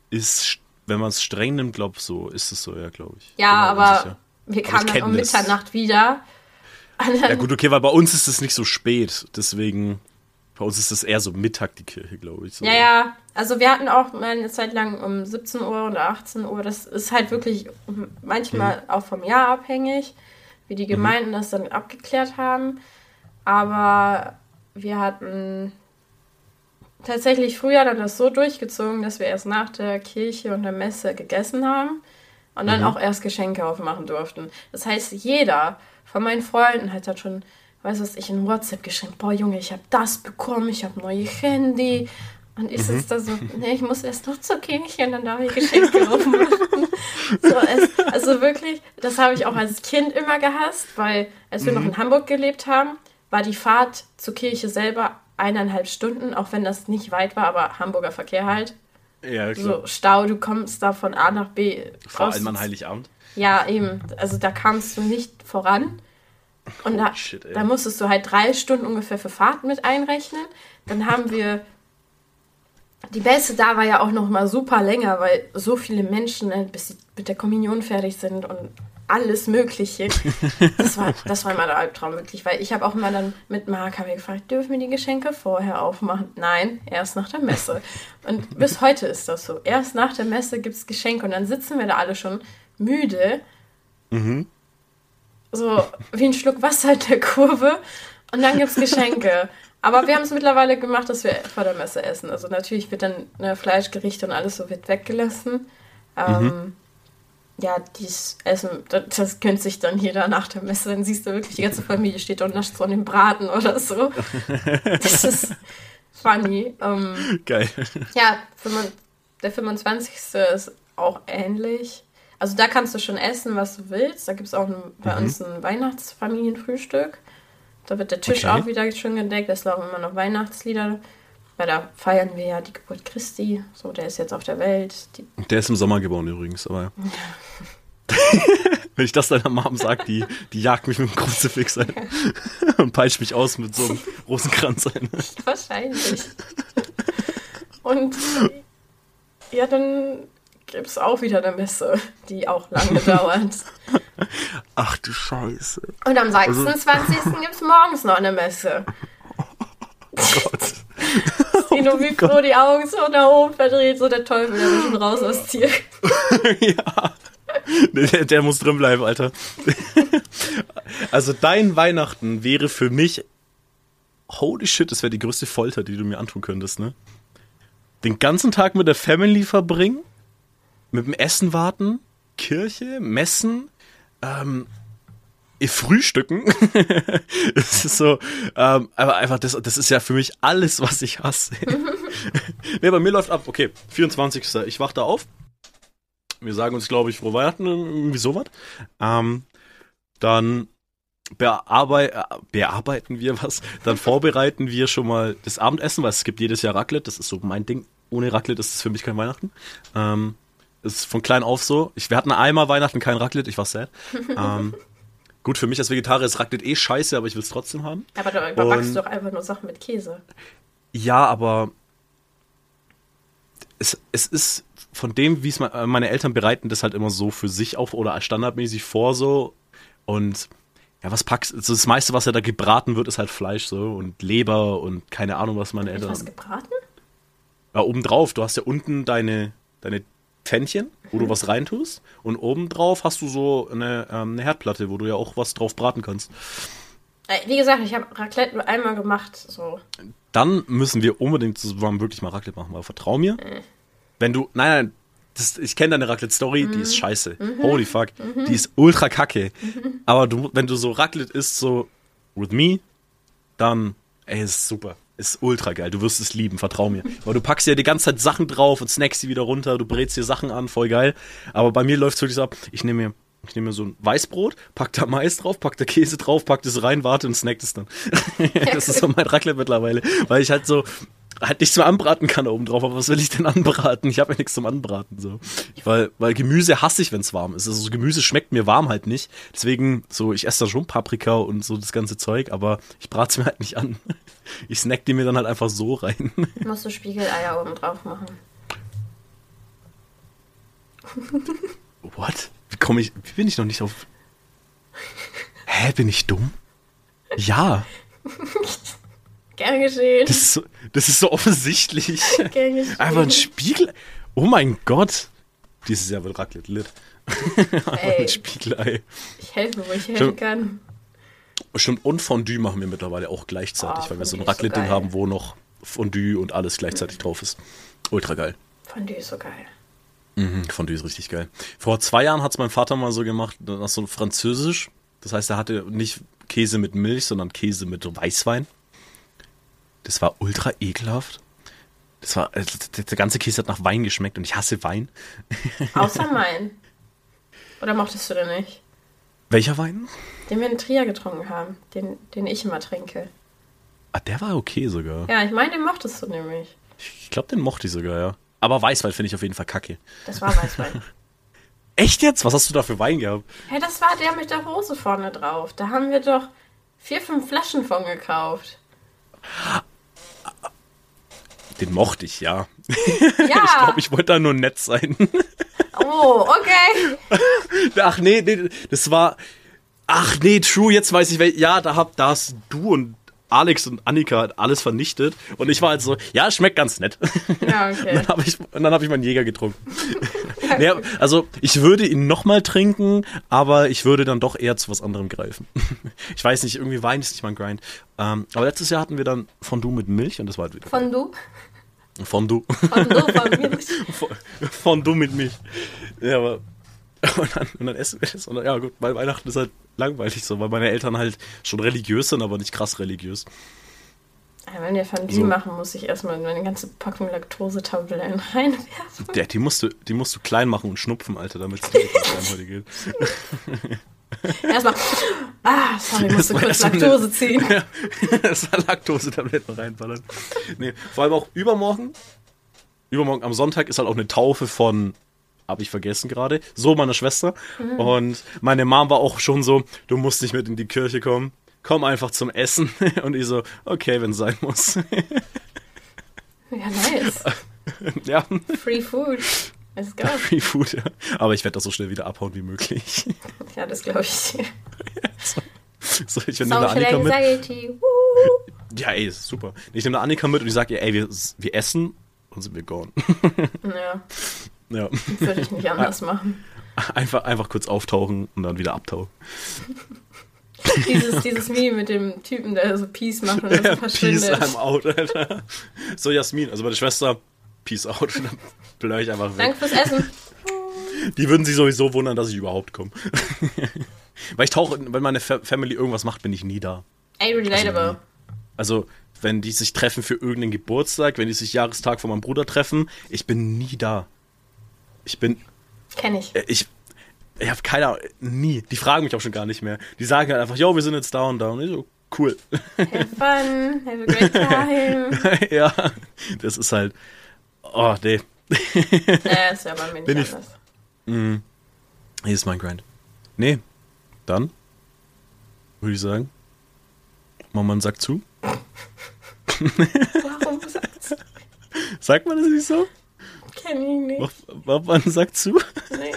ist wenn man es streng nimmt, glaube so, ist es so, ja, glaube ich. Ja, aber wir kamen dann um Mitternacht wieder. Ja gut, okay, weil bei uns ist es nicht so spät, deswegen bei uns ist es eher so Mittag die Kirche, glaube ich. So. Ja, ja, also wir hatten auch mal eine Zeit lang um 17 Uhr oder 18 Uhr, das ist halt wirklich manchmal mhm. auch vom Jahr abhängig, wie die mhm. Gemeinden mhm. das dann abgeklärt haben, aber wir hatten tatsächlich früher dann das so durchgezogen, dass wir erst nach der Kirche und der Messe gegessen haben und dann mhm. auch erst Geschenke aufmachen durften. Das heißt, jeder von meinen Freunden hat dann schon, weiß was ich, in WhatsApp geschrieben, boah Junge, ich habe das bekommen, ich habe neue Handy. Und ich mhm. sitze da so, nee, ich muss erst noch zur Kirche und dann darf ich Geschenke aufmachen. so, es, also wirklich, das habe ich auch als Kind immer gehasst, weil als wir mhm. noch in Hamburg gelebt haben, war die Fahrt zur Kirche selber eineinhalb Stunden, auch wenn das nicht weit war, aber Hamburger Verkehr halt. Ja, klar. So Stau, du kommst da von A nach B. Vor allem an Heiligabend. Ja, eben. Also da kamst du nicht voran. Und da, shit, da musstest du halt drei Stunden ungefähr für Fahrt mit einrechnen. Dann haben wir. Die Beste da war ja auch noch mal super länger, weil so viele Menschen, äh, bis sie mit der Kommunion fertig sind und alles Mögliche. Das war, das war immer der Albtraum wirklich, weil ich habe auch immer dann mit Marc habe gefragt, dürfen wir die Geschenke vorher aufmachen? Nein, erst nach der Messe. Und bis heute ist das so. Erst nach der Messe gibt es Geschenke und dann sitzen wir da alle schon müde. Mhm. So wie ein Schluck Wasser in der Kurve und dann gibt es Geschenke. Aber wir haben es mittlerweile gemacht, dass wir vor der Messe essen. Also natürlich wird dann ne, Fleischgerichte und alles so wird weggelassen. Ähm, mhm ja, dieses Essen, das, das gönnt sich dann jeder nach der Messe. Dann siehst du wirklich, die ganze Familie steht da und nascht so an dem Braten oder so. Das ist funny. Ähm, Geil. Ja, der 25. ist auch ähnlich. Also da kannst du schon essen, was du willst. Da gibt es auch ein, bei mhm. uns ein Weihnachtsfamilienfrühstück. Da wird der Tisch okay. auch wieder schön gedeckt. Es laufen immer noch Weihnachtslieder. Weil da feiern wir ja die Geburt Christi. So, der ist jetzt auf der Welt. Die der ist im Sommer geboren übrigens, aber. Wenn ich das deiner Mom sage, die, die jagt mich mit dem Kruzifix ein und peitscht mich aus mit so einem Rosenkranz ein. Wahrscheinlich. Und ja, dann gibt es auch wieder eine Messe, die auch lange dauert. Ach du Scheiße. Und am 26. Also, gibt es morgens noch eine Messe. Oh Gott. Sino, wie froh die Augen so nach oben verdreht, so der Teufel, der will schon raus aus Tier. ja. Der, der, muss drin bleiben, Alter. also dein Weihnachten wäre für mich, holy shit, das wäre die größte Folter, die du mir antun könntest, ne? Den ganzen Tag mit der Family verbringen, mit dem Essen warten, Kirche, Messen, ähm, frühstücken. das ist so, ähm, aber einfach, das, das ist ja für mich alles, was ich hasse. nee, bei mir läuft ab, okay, 24. Ich wach da auf. Wir sagen uns, glaube ich, frohe Weihnachten, irgendwie sowas. Ähm, dann bearbeit bearbeiten wir was. Dann vorbereiten wir schon mal das Abendessen, weil es gibt jedes Jahr Raclette. Das ist so mein Ding. Ohne Raclette ist es für mich kein Weihnachten. Ähm, ist von klein auf so. Ich, wir hatten einmal Weihnachten kein Raclette, ich war sad. ähm, Gut, für mich als Vegetarier ist Raclette eh scheiße, aber ich will es trotzdem haben. Aber du überbackst doch einfach nur Sachen mit Käse. Ja, aber es, es ist von dem, wie es meine Eltern bereiten, das halt immer so für sich auf oder standardmäßig vor so. Und ja, was packst also Das meiste, was ja da gebraten wird, ist halt Fleisch so und Leber und keine Ahnung, was meine Eltern. Was gebraten? Ja, obendrauf. Du hast ja unten deine, deine Pfännchen, wo du was reintust. Und obendrauf hast du so eine, ähm, eine Herdplatte, wo du ja auch was drauf braten kannst. Äh, wie gesagt, ich habe Raclette nur einmal gemacht. So. Dann müssen wir unbedingt zusammen wirklich mal Raclette machen, weil vertrau mir. Mhm. Wenn du, nein, nein, das, ich kenne deine Raclette-Story, mhm. die ist mhm. scheiße. Mhm. Holy fuck. Mhm. Die ist ultra kacke. Mhm. Aber du, wenn du so Raclette isst, so with me, dann, ey, ist super. Ist ultra geil. Du wirst es lieben, vertrau mir. Weil du packst ja die ganze Zeit Sachen drauf und snackst sie wieder runter, du brätst dir Sachen an, voll geil. Aber bei mir läuft es wirklich so ab, ich nehme mir ich nehme mir so ein Weißbrot, pack da Mais drauf, pack da Käse drauf, pack das rein, warte und snack das dann. das ist so mein Raclette mittlerweile. Weil ich halt so, halt nichts mehr anbraten kann da oben drauf. Aber was will ich denn anbraten? Ich habe ja nichts zum Anbraten. so. Weil, weil Gemüse hasse ich, wenn es warm ist. Also so Gemüse schmeckt mir warm halt nicht. Deswegen, so, ich esse da schon Paprika und so das ganze Zeug, aber ich brate es mir halt nicht an. Ich snack die mir dann halt einfach so rein. Musst du Spiegeleier oben drauf machen. What? Wie komme ich, wie bin ich noch nicht auf... Hä, bin ich dumm? Ja. Gern geschehen. Das ist so, das ist so offensichtlich. Gern geschehen. Einfach ein Spiegel. Oh mein Gott. Dieses Jahr wird Raclette lit. Einfach Ey. ein Spiegelei. Ich helfe, wo ich helfen kann. Stimmt, und Fondue machen wir mittlerweile auch gleichzeitig, Oh, weil wir so ein so Raclette-Ding geil. haben, wo noch Fondue und alles gleichzeitig drauf ist. Ultra geil. Fondue ist so geil. Mhm, Fondue ist richtig geil. Vor zwei Jahren hat es mein Vater mal so gemacht, das so französisch. Das heißt, er hatte nicht Käse mit Milch, sondern Käse mit Weißwein. Das war ultra ekelhaft. Das war, äh, der ganze Käse hat nach Wein geschmeckt und ich hasse Wein. Außer mein. Oder mochtest du den nicht? Welcher Wein? Den wir in Trier getrunken haben. Den, den ich immer trinke. Ah, der war okay sogar. Ja, ich meine, den mochtest du nämlich. Ich glaube, den mochte ich sogar, ja. Aber Weißwein finde ich auf jeden Fall kacke. Das war Weißwein. Echt jetzt? Was hast du da für Wein gehabt? Hey, das war der mit der Hose vorne drauf. Da haben wir doch vier, fünf Flaschen von gekauft. Den mochte ich, ja. Ja. Ich glaube, ich wollte da nur nett sein. Oh, okay. Ach nee, nee, das war. Ach nee, true, jetzt weiß ich, ja, da, hab, da hast du und Alex und Annika alles vernichtet. Und ich war halt so, ja, schmeckt ganz nett. Ja, Und okay. dann habe ich, und dann hab ich meinen Jäger getrunken. nee, also, ich würde ihn nochmal trinken, aber ich würde dann doch eher zu was anderem greifen. ich weiß nicht, irgendwie Wein ist nicht mein Grind. Ähm, aber letztes Jahr hatten wir dann Fondue mit Milch und das war halt wieder Fondue? Fondue. Fondue von Milch. Fondue mit Milch. Ja, aber. Und dann, und dann essen wir das. Und dann, ja, gut, weil Weihnachten ist halt langweilig so, weil meine Eltern halt schon religiös sind, aber nicht krass religiös. Ja, Wenn wir Fondue So. machen, muss ich erstmal meine ganze Packung Laktosetabletten reinwerfen. Der, die, musst du, die musst du klein machen und schnupfen, Alter, damit es nicht klein heute geht. Erstmal. Ah, sorry, musste Erstmal- kurz erstmal eine- Laktose ziehen. Ja, das war Laktose-Tabletten reinballern. Nee, vor allem auch übermorgen. Übermorgen am Sonntag ist halt auch eine Taufe von, hab ich vergessen gerade, so meiner Schwester. Und meine Mom war auch schon so, du musst nicht mit in die Kirche kommen. Komm einfach zum Essen. Und ich so, okay, wenn es sein muss. Ja, nice. ja, Free Food. Let's go. Free Food, ja. Aber ich werde das so schnell wieder abhauen wie möglich. Ja, das glaube ich so, ich nehme da Social Annika mit. Ja, ey, super. Ich nehme da Annika mit und ich sage ihr, ey, wir, wir essen und sind wir gone. Ja, ja. würde ich nicht anders machen. Einfach, einfach kurz auftauchen und dann wieder abtauchen. Dieses, dieses Meme mit dem Typen, der so Peace macht und dann so Peace, verschwindet. I'm out, Alter. So, Jasmin, also meine Schwester, Peace out. Und dann blöre ich einfach weg. Danke fürs Essen. Die würden sich sowieso wundern, dass ich überhaupt komme. Weil ich tauche, wenn meine Fa Family irgendwas macht, bin ich nie da. Ey, relatable. Also, wenn die sich treffen für irgendeinen Geburtstag, wenn die sich Jahrestag von meinem Bruder treffen, ich bin nie da. Ich bin, Kenn ich. äh, ich, ich habe keine Ahnung, nie. Die fragen mich auch schon gar nicht mehr. Die sagen halt einfach, yo, wir sind jetzt da und da. Und ich so, cool. Have fun. Have a great time. ja, das ist halt, oh, nee. Naja, ist ja bei mir nicht Bin ich- anders. Hier ist mein Grind. Nee, dann würde ich sagen, machen wir einen Sack zu. Warum sagst du? Sagt man das nicht so? Kenn ich nicht. Einen Sack zu? Nee.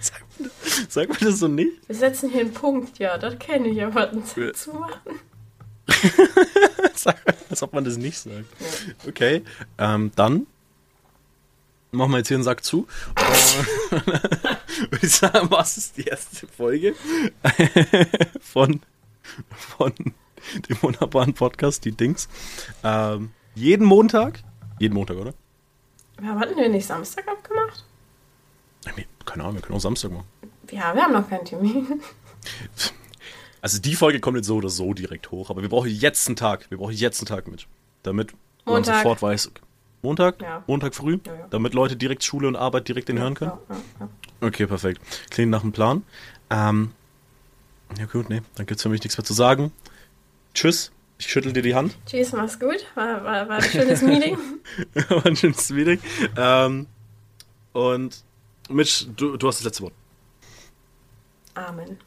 Sagt man, sagt man das so nicht? Wir setzen hier einen Punkt, ja, das kenne ich, aber einen. Sack zu machen. Man, als ob man das nicht sagt. Okay, ähm, dann machen wir jetzt hier einen Sack zu. Würde ich sagen, was ist die erste Folge von, von dem wunderbaren Podcast, die Dings. Ähm, jeden Montag, jeden Montag, oder? Ja, hatten wir nicht Samstag abgemacht? Keine Ahnung, wir können auch Samstag machen. Ja, wir haben noch keinen Termin. Also die Folge kommt jetzt so oder so direkt hoch, aber wir brauchen jetzt einen Tag. Wir brauchen jetzt einen Tag mit. Damit man Montag. sofort weiß. Montag? Ja. Montag früh? Ja, ja. Damit Leute direkt Schule und Arbeit direkt den hören können? Okay, perfekt. Klingt nach dem Plan. Ähm, ja gut, nee, dann gibt's für mich nichts mehr zu sagen. Tschüss. Ich schüttel dir die Hand. Tschüss, mach's gut. War, war, war ein schönes Meeting. war ein schönes Meeting. Ähm, und Mitch, du, du hast das letzte Wort. Amen.